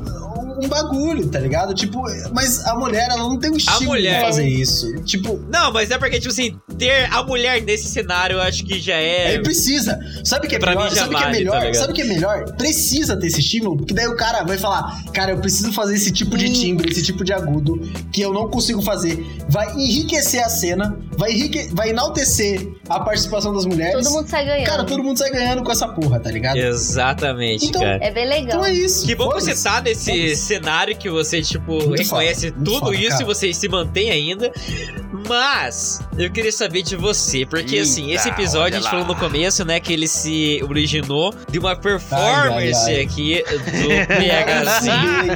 um bagulho, tá ligado? Tipo, mas a mulher, ela não tem o estímulo mulher- de fazer isso. Tipo, Não, mas é porque, tipo assim, ter a mulher nesse cenário, eu acho que já é. Ele precisa. Sabe o que é Pra melhor? mim já Sabe o que é tá melhor? ligado? Sabe o que é melhor? Precisa ter esse estímulo, porque daí o cara vai falar: Cara, eu preciso fazer esse tipo de timbre, esse tipo de agudo, que eu não consigo fazer. Vai enriquecer a cena, vai, enrique... vai enaltecer a participação das mulheres. Todo mundo sai ganhando. Cara, todo mundo sai ganhando com essa porra, tá ligado? Exatamente, Então, cara. É bem legal. Então é isso. Que bom que você tá nesse. Cenário que você, tipo, Muito reconhece foda, tudo foda, isso cara. e você se mantém ainda. Mas, eu queria saber de você, porque assim, Eita, esse episódio a gente falou no começo, né, que ele se originou de uma performance Ai, ai, ai. aqui do PHzinho.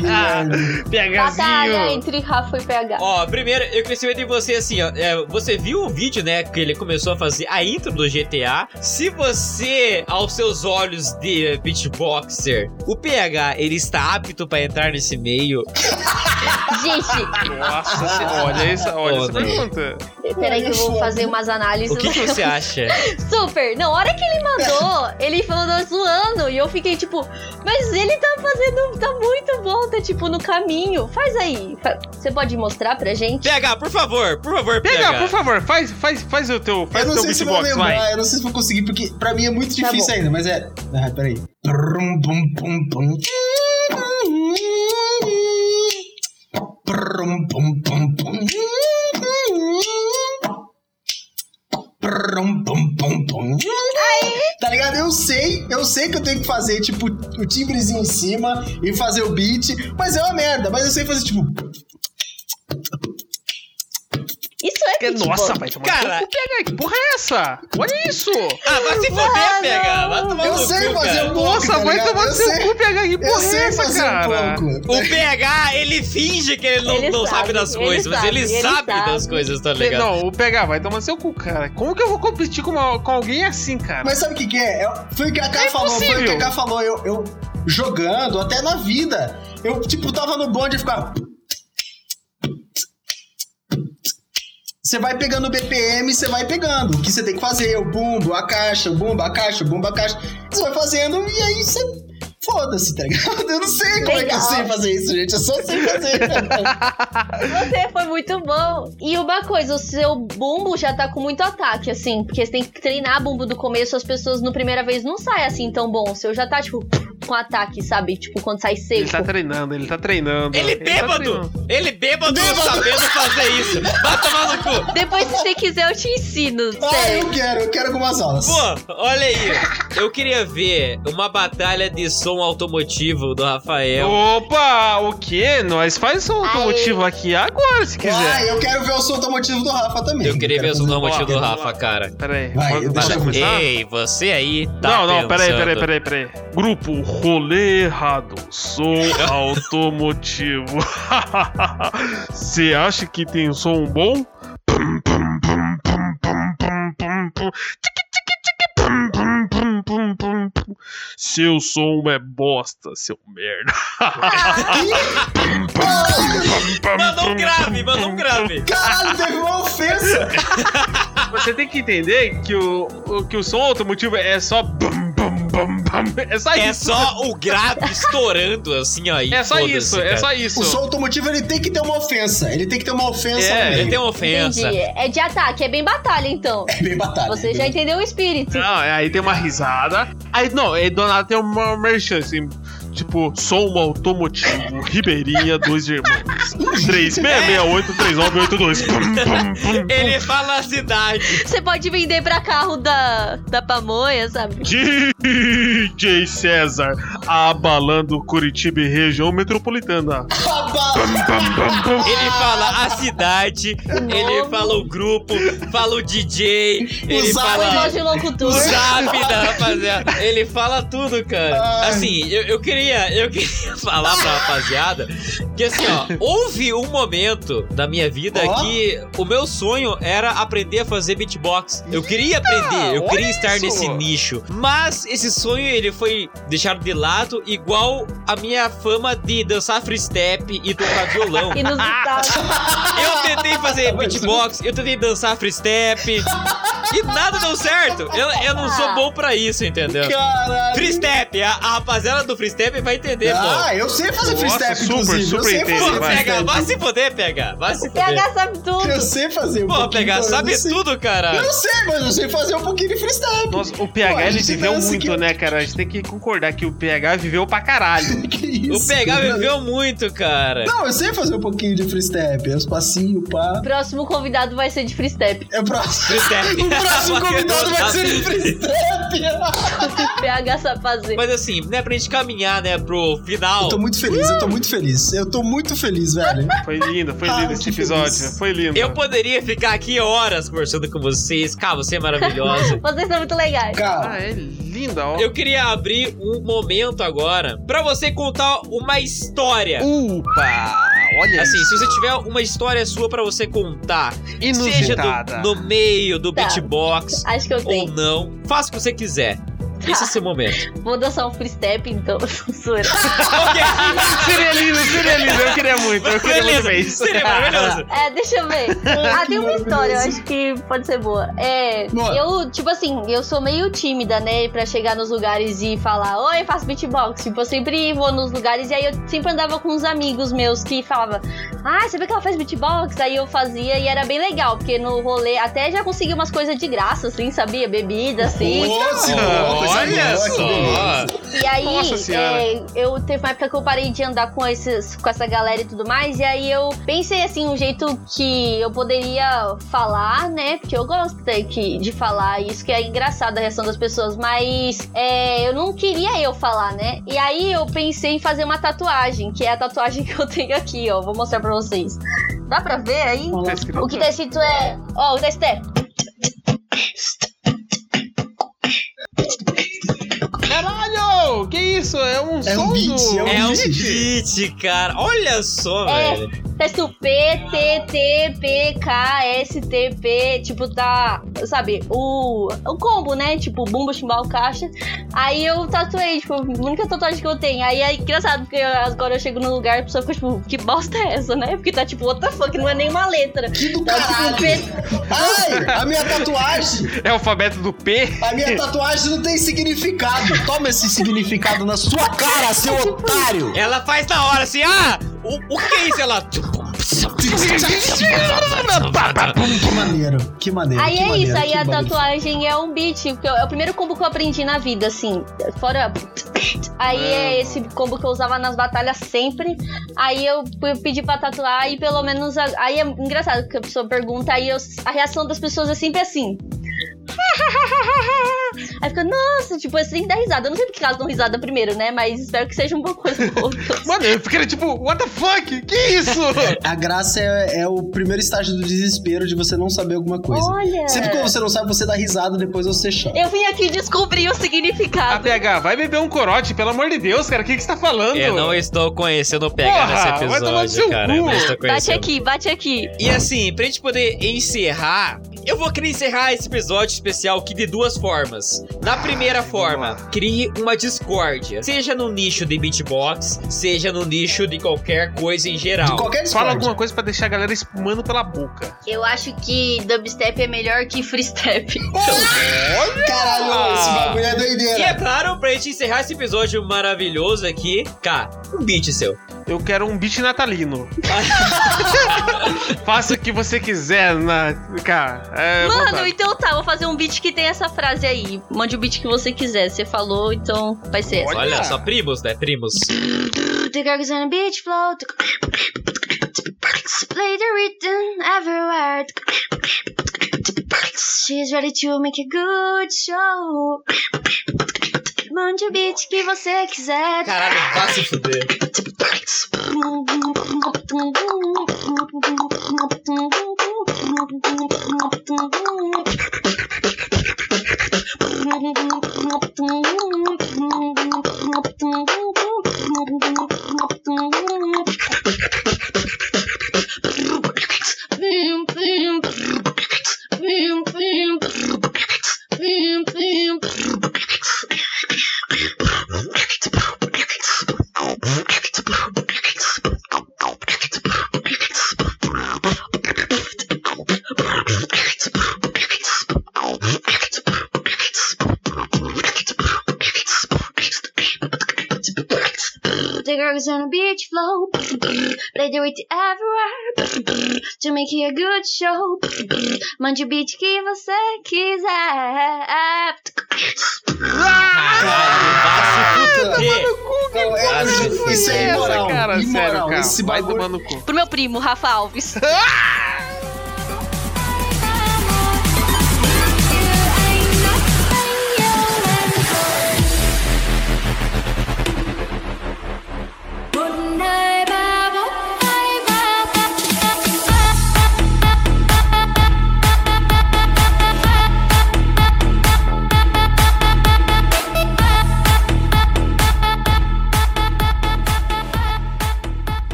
Guilherme. Batalha PHzinho. entre Rafa e PH. Ó, primeiro, eu queria saber de você assim, ó. é, você viu o vídeo, né? Que ele começou a fazer a intro do GTA. Se você, aos seus olhos de beatboxer, o PH, ele está apto pra entrar nesse meio. Gente, Nossa, senhora, olha essa, olha essa pergunta. peraí que eu vou fazer umas análises. O que, que você acha? Super! Não, a hora que ele mandou, ele falou zoando e eu fiquei tipo, mas ele tá fazendo, tá muito bom, tá tipo no caminho. Faz aí. Você pode mostrar pra gente? PH, por favor, por favor, Pega, PH. por favor, faz, faz, faz o teu, faz Eu o não teu sei se vou lembrar, vai. eu não sei se vou conseguir, porque pra mim é muito Tá difícil bom. ainda, mas é. Ah, peraí. Brum, bum, bum, bum. Tá ligado? Eu sei, eu sei que eu tenho que fazer, tipo, o timbrezinho em cima e fazer o beat, mas é uma merda, mas eu sei fazer, tipo. Isso é Que-. Nossa, vai tomar Cara- cu, pega. Que porra é essa? Olha isso. Ah, vai se foder, Ah, PH. não. Vai tomar Eu sei cu, fazer cara. um pouco. Nossa, tá vai tomar Eu seu sei- cu, pega. Que Eu porra é sei essa, fazer cara? um pouco. O PH, ele finge que ele não, Ele não sabe, sabe, das ele coisas, mas ele, ele sabe, sabe. das coisas, tá ligado? Não, o PH vai tomar seu cu, cara. Como que eu vou competir com, uma- com alguém assim, cara? Mas sabe o que, que é? É- Foi o que a K É falou, foi o que a impossível. K falou. Eu, eu jogando, até na vida. Eu, tipo, tava no bonde e ficava. Você vai pegando o BPM, você vai pegando. O que você tem que fazer, o bumbo, a caixa, o bumbo, a caixa, o bumbo, a caixa. Você vai fazendo e aí você. Foda-se, tá ligado? Eu não sei como é que eu Legal. sei fazer isso, gente. Eu só sei fazer. Você foi muito bom. E uma coisa, o seu bumbo já tá com muito ataque, assim. Porque você tem que treinar bumbo do começo, as pessoas no primeira vez não saem assim tão bom. O seu já tá, tipo, com ataque, sabe? Tipo, quando sai seco. Ele tá treinando, ele tá treinando. Ele tá bêbado! treinando. ele bêbado, Bêbado. sabendo fazer isso! Vai tomar no cu! Depois, se você quiser, eu te ensino. ah, Sério. eu quero, eu quero algumas aulas. Pô, olha aí. Eu queria ver uma batalha de som automotivo do Rafael. Opa, o quê? Nós faz som automotivo aqui agora, se quiser. Ah, eu quero ver o som automotivo do Rafa também. Eu queria ver o som automotivo do. Rafa, cara. Pera aí, Vai, deixa eu começar? Ei, você aí tá não, não, peraí, pensando. peraí, peraí, peraí. Grupo Rolê Errado, som automotivo. Você acha que tem som bom? Seu som é bosta, seu merda. Mandou um grave, mandou um grave. Caralho, teve uma ofensa! Você tem que entender que o, o- que o som automotivo é só bum, bam, bam. É só É isso. só o grave estourando, assim, ó. É só isso, é cara. só isso. O som automotivo ele tem que ter uma ofensa. Ele tem que ter uma ofensa. É. Ele tem uma ofensa. Entendi. É de ataque, é bem batalha, então. É bem batalha. Você é já bem- entendeu o espírito. Não, é, aí tem uma risada. Aí, não, aí do nada tem uma merchan, assim. Tipo, som automotivo, Ribeirinha, dois irmãos. 3668-3982. Pum, pum, pum, Ele fala a cidade. Você pode vender pra carro da, da pamonha, sabe? DJ César, abalando Curitiba e região metropolitana. Ele fala a cidade, ele fala o grupo, fala o DJ, ele zap. Fala de o zap da rapaziada. Ele fala tudo, cara. Assim, eu, eu queria, eu queria falar pra rapaziada que assim, ó, houve um momento da minha vida Ó. que o meu sonho era aprender a fazer beatbox. Eu queria aprender, eu queria estar isso. nesse nicho. Mas esse sonho ele foi deixado de lado igual a minha fama de dançar free step e tocar violão. Inusitado. Eu tentei fazer beatbox, eu tentei dançar free step e nada deu certo. Eu, eu não sou bom pra isso, entendeu? Caralho. Free step, a, a rapaziada do free step vai entender, Ah, pô. eu sei fazer free Nossa, step, super, inclusive. super sei entendo, Pô, pega, vai se poder, pega. Vai se poder. PH sabe tudo. Eu sei fazer um Pô, pô, eu sabe sei. tudo, cara. Eu sei, mas eu sei fazer um pouquinho de free step. Nossa, o Pô, PH a ele gente viveu muito, aqui. né, cara? A gente tem que concordar que o PH viveu pra caralho. que isso? O PH cara? viveu muito, cara. Não, eu sei fazer um pouquinho de free step. É os passinhos, pá. O próximo convidado vai ser de free step. É o próximo. Free step. O próximo convidado vai ser step. PH sabe fazer. Mas assim, né, pra gente caminhar, né, pro final. Eu tô muito feliz, eu tô muito feliz. Eu tô muito feliz, velho. Foi lindo, foi Ah, lindo esse que episódio. feliz. Foi lindo. Eu poderia ficar aqui horas conversando com vocês. Cara, você é maravilhosa. Vocês são muito legais. Cara, Ah, é linda, ó. Eu queria abrir um momento agora pra você contar uma história. Upa! Olha Assim, isso. se você tiver uma história sua pra você contar, seja Inusitada. do, no meio do Tá. beatbox Acho que eu ou tenho. não, faça o que você quiser. Esse é seu momento. Vou dançar um free step, então. Zoeira. Seria lindo, seria lindo. Eu queria muito, eu queria muito Beleza, ver isso. seria maravilhoso. É, deixa eu ver. Ah, tem uma história, eu acho que pode ser boa. É, Boa. eu, tipo assim, eu sou meio tímida, né, pra chegar nos lugares e falar, oi, eu faço beatbox. Tipo, eu sempre vou nos lugares e aí eu sempre andava com uns amigos meus que falavam, ah, você vê que ela faz beatbox? Aí eu fazia e era bem legal, porque no rolê até já consegui umas coisas de graça, assim, sabia? Bebida, assim. Boa, coisa Olha só. E aí, Nossa Senhora. é, eu teve uma época que eu parei de andar com, esses, com essa galera e tudo mais, e aí eu pensei assim, um jeito que eu poderia falar, né? Porque eu gosto de, que, de falar, isso que é engraçado a reação das pessoas, mas é, eu não queria eu falar, né? E aí eu pensei em fazer uma tatuagem, que é a tatuagem que eu tenho aqui, ó. Vou mostrar pra vocês. Dá pra ver aí? Tá? O que tá escrito é. Ó, o texto é. Caralho! Que isso? É um É um som beat, do... é um É um beat. beat, cara. Olha só, É. velho. Texto P, T, T, P, K, S, T, P, tipo, tá, sabe, o, o combo, né? Tipo, bumbo, chimbal, caixa. Aí eu tatuei, tipo, a única tatuagem que eu tenho. Aí é engraçado, porque eu- agora eu chego no lugar e a pessoa fica, tipo, que bosta é essa, né? Porque tá, tipo, what the fuck, não é nem uma letra. Que do Tá, tipo, caralho. P, Ai, a minha tatuagem. É o alfabeto do P? A minha tatuagem não tem significado. Toma esse significado na sua cara, seu otário. Ela faz na hora assim, ah, o, o que é isso? Ela. Que maneiro, que maneiro. Aí que é maneiro, isso, aí a maneiro. tatuagem é um beat, porque é o primeiro combo que eu aprendi na vida, assim, fora... Aí é esse combo que eu usava nas batalhas sempre, aí eu pedi pra tatuar e pelo menos... Aí é engraçado que a pessoa pergunta, aí eu- a reação das pessoas é sempre assim... Aí fica, nossa, tipo, assim, dá risada. Eu não sei porque elas dão risada primeiro, né? Mas espero que seja uma coisa boa. Mano, eu fiquei tipo, what the fuck? Que isso? A graça é, é o primeiro estágio do desespero de você não saber alguma coisa. Olha! Sempre que você não sabe, você dá risada, depois você chora. Eu vim aqui descobrir o A significado. PH, vai beber um corote, pelo amor de Deus, cara. O que, que você tá falando? Eu não estou conhecendo o PH Porra, nesse vai episódio, seu cara. cu. Eu não estou Bate aqui, bate aqui. E assim, pra gente poder encerrar Eu vou querer encerrar esse episódio especial aqui de duas formas. Na primeira forma, crie uma discórdia. Seja no nicho de beatbox, seja no nicho de qualquer coisa em geral. Qualquer Fala alguma coisa pra deixar a galera espumando pela boca. Eu acho que dubstep é melhor que freestep. Caralho, esse bagulho é E é doideira. claro, pra gente encerrar esse episódio maravilhoso aqui, cá, um beat seu. Eu quero um beat natalino. Faça o que você quiser na. Cara, é. Mano, vontade. então tá, vou fazer um beat que tem essa frase aí. Mande o beat que você quiser. Você falou, então vai ser essa. Olha só, primos, né? Primos. The girls on the beach float. Play the rhythm everywhere. She's ready to make a good show. Mande o beat que você quiser. Caralho, vai se fuder. The girls on the beach float. They do it everywhere. To make it a good show. Mande o beat que você quiser. Caralho, vai se fuder. Não, é- Ah, se isso é imoral. cara, imoral. sério, cara. Esse Vai bagulho. tomar no cu. Pro meu primo, Rafa Alves.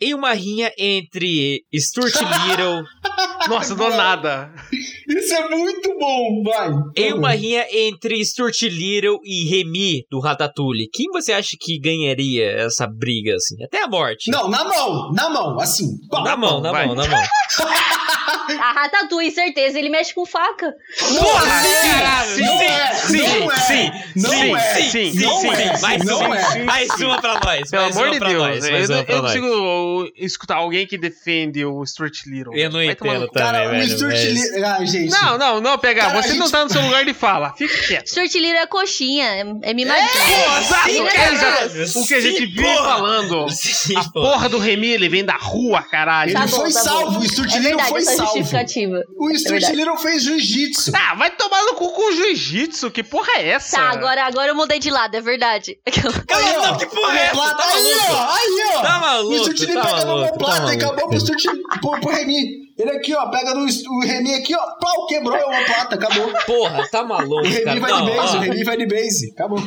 Em uma rinha entre Stuart Little, Nossa, do nada. Isso é muito bom, vai. em uma rinha entre Stuart Little e Remy do Ratatouille, quem você acha que ganharia essa briga assim? Até a morte. Não, na mão, na mão, assim. Na mão, na vai. mão, na mão. A Ratatouille, certeza. Ele mexe com faca. Porra, caralho. Não é, sim, não é, sim, não sim, é, sim, sim, mais não uma, é. mais uma pra nós, Pelo mais amor uma de pra Deus, nós, eu, não- consigo escutar alguém que defende o Stuart Little. Eu não entendo também, Cara, o velho. Stuart Little... Ah, gente. Não, não, não, pegar. Você não tá no seu lugar de fala. Fica quieto. Stuart Little é coxinha. É, é mimadinho. É exato. O que a gente vive porra. falando. A porra do Remy, ele vem da rua, caralho. Ele Tá foi tá bom. salvo, o Stuart Little foi salvo. Justificativa. O É Stuart verdade. Little fez jiu-jitsu. Ah, vai tomar no cu com o jiu-jitsu. Que porra é essa? Tá, agora, agora eu mudei de lado, é verdade. Cala a boca, que porra é essa? Tá aí, ó, aí, ó. Tá maluco, O Stuart Little tá pega no tá e acabou pro Stuart pro, pro Remy. Ele aqui, ó, pega no o Remy aqui, ó, pau, quebrou o homoplata, acabou. Porra, tá maluco, O Remy cara. vai Não, de base, ó. o Remy vai de base, acabou.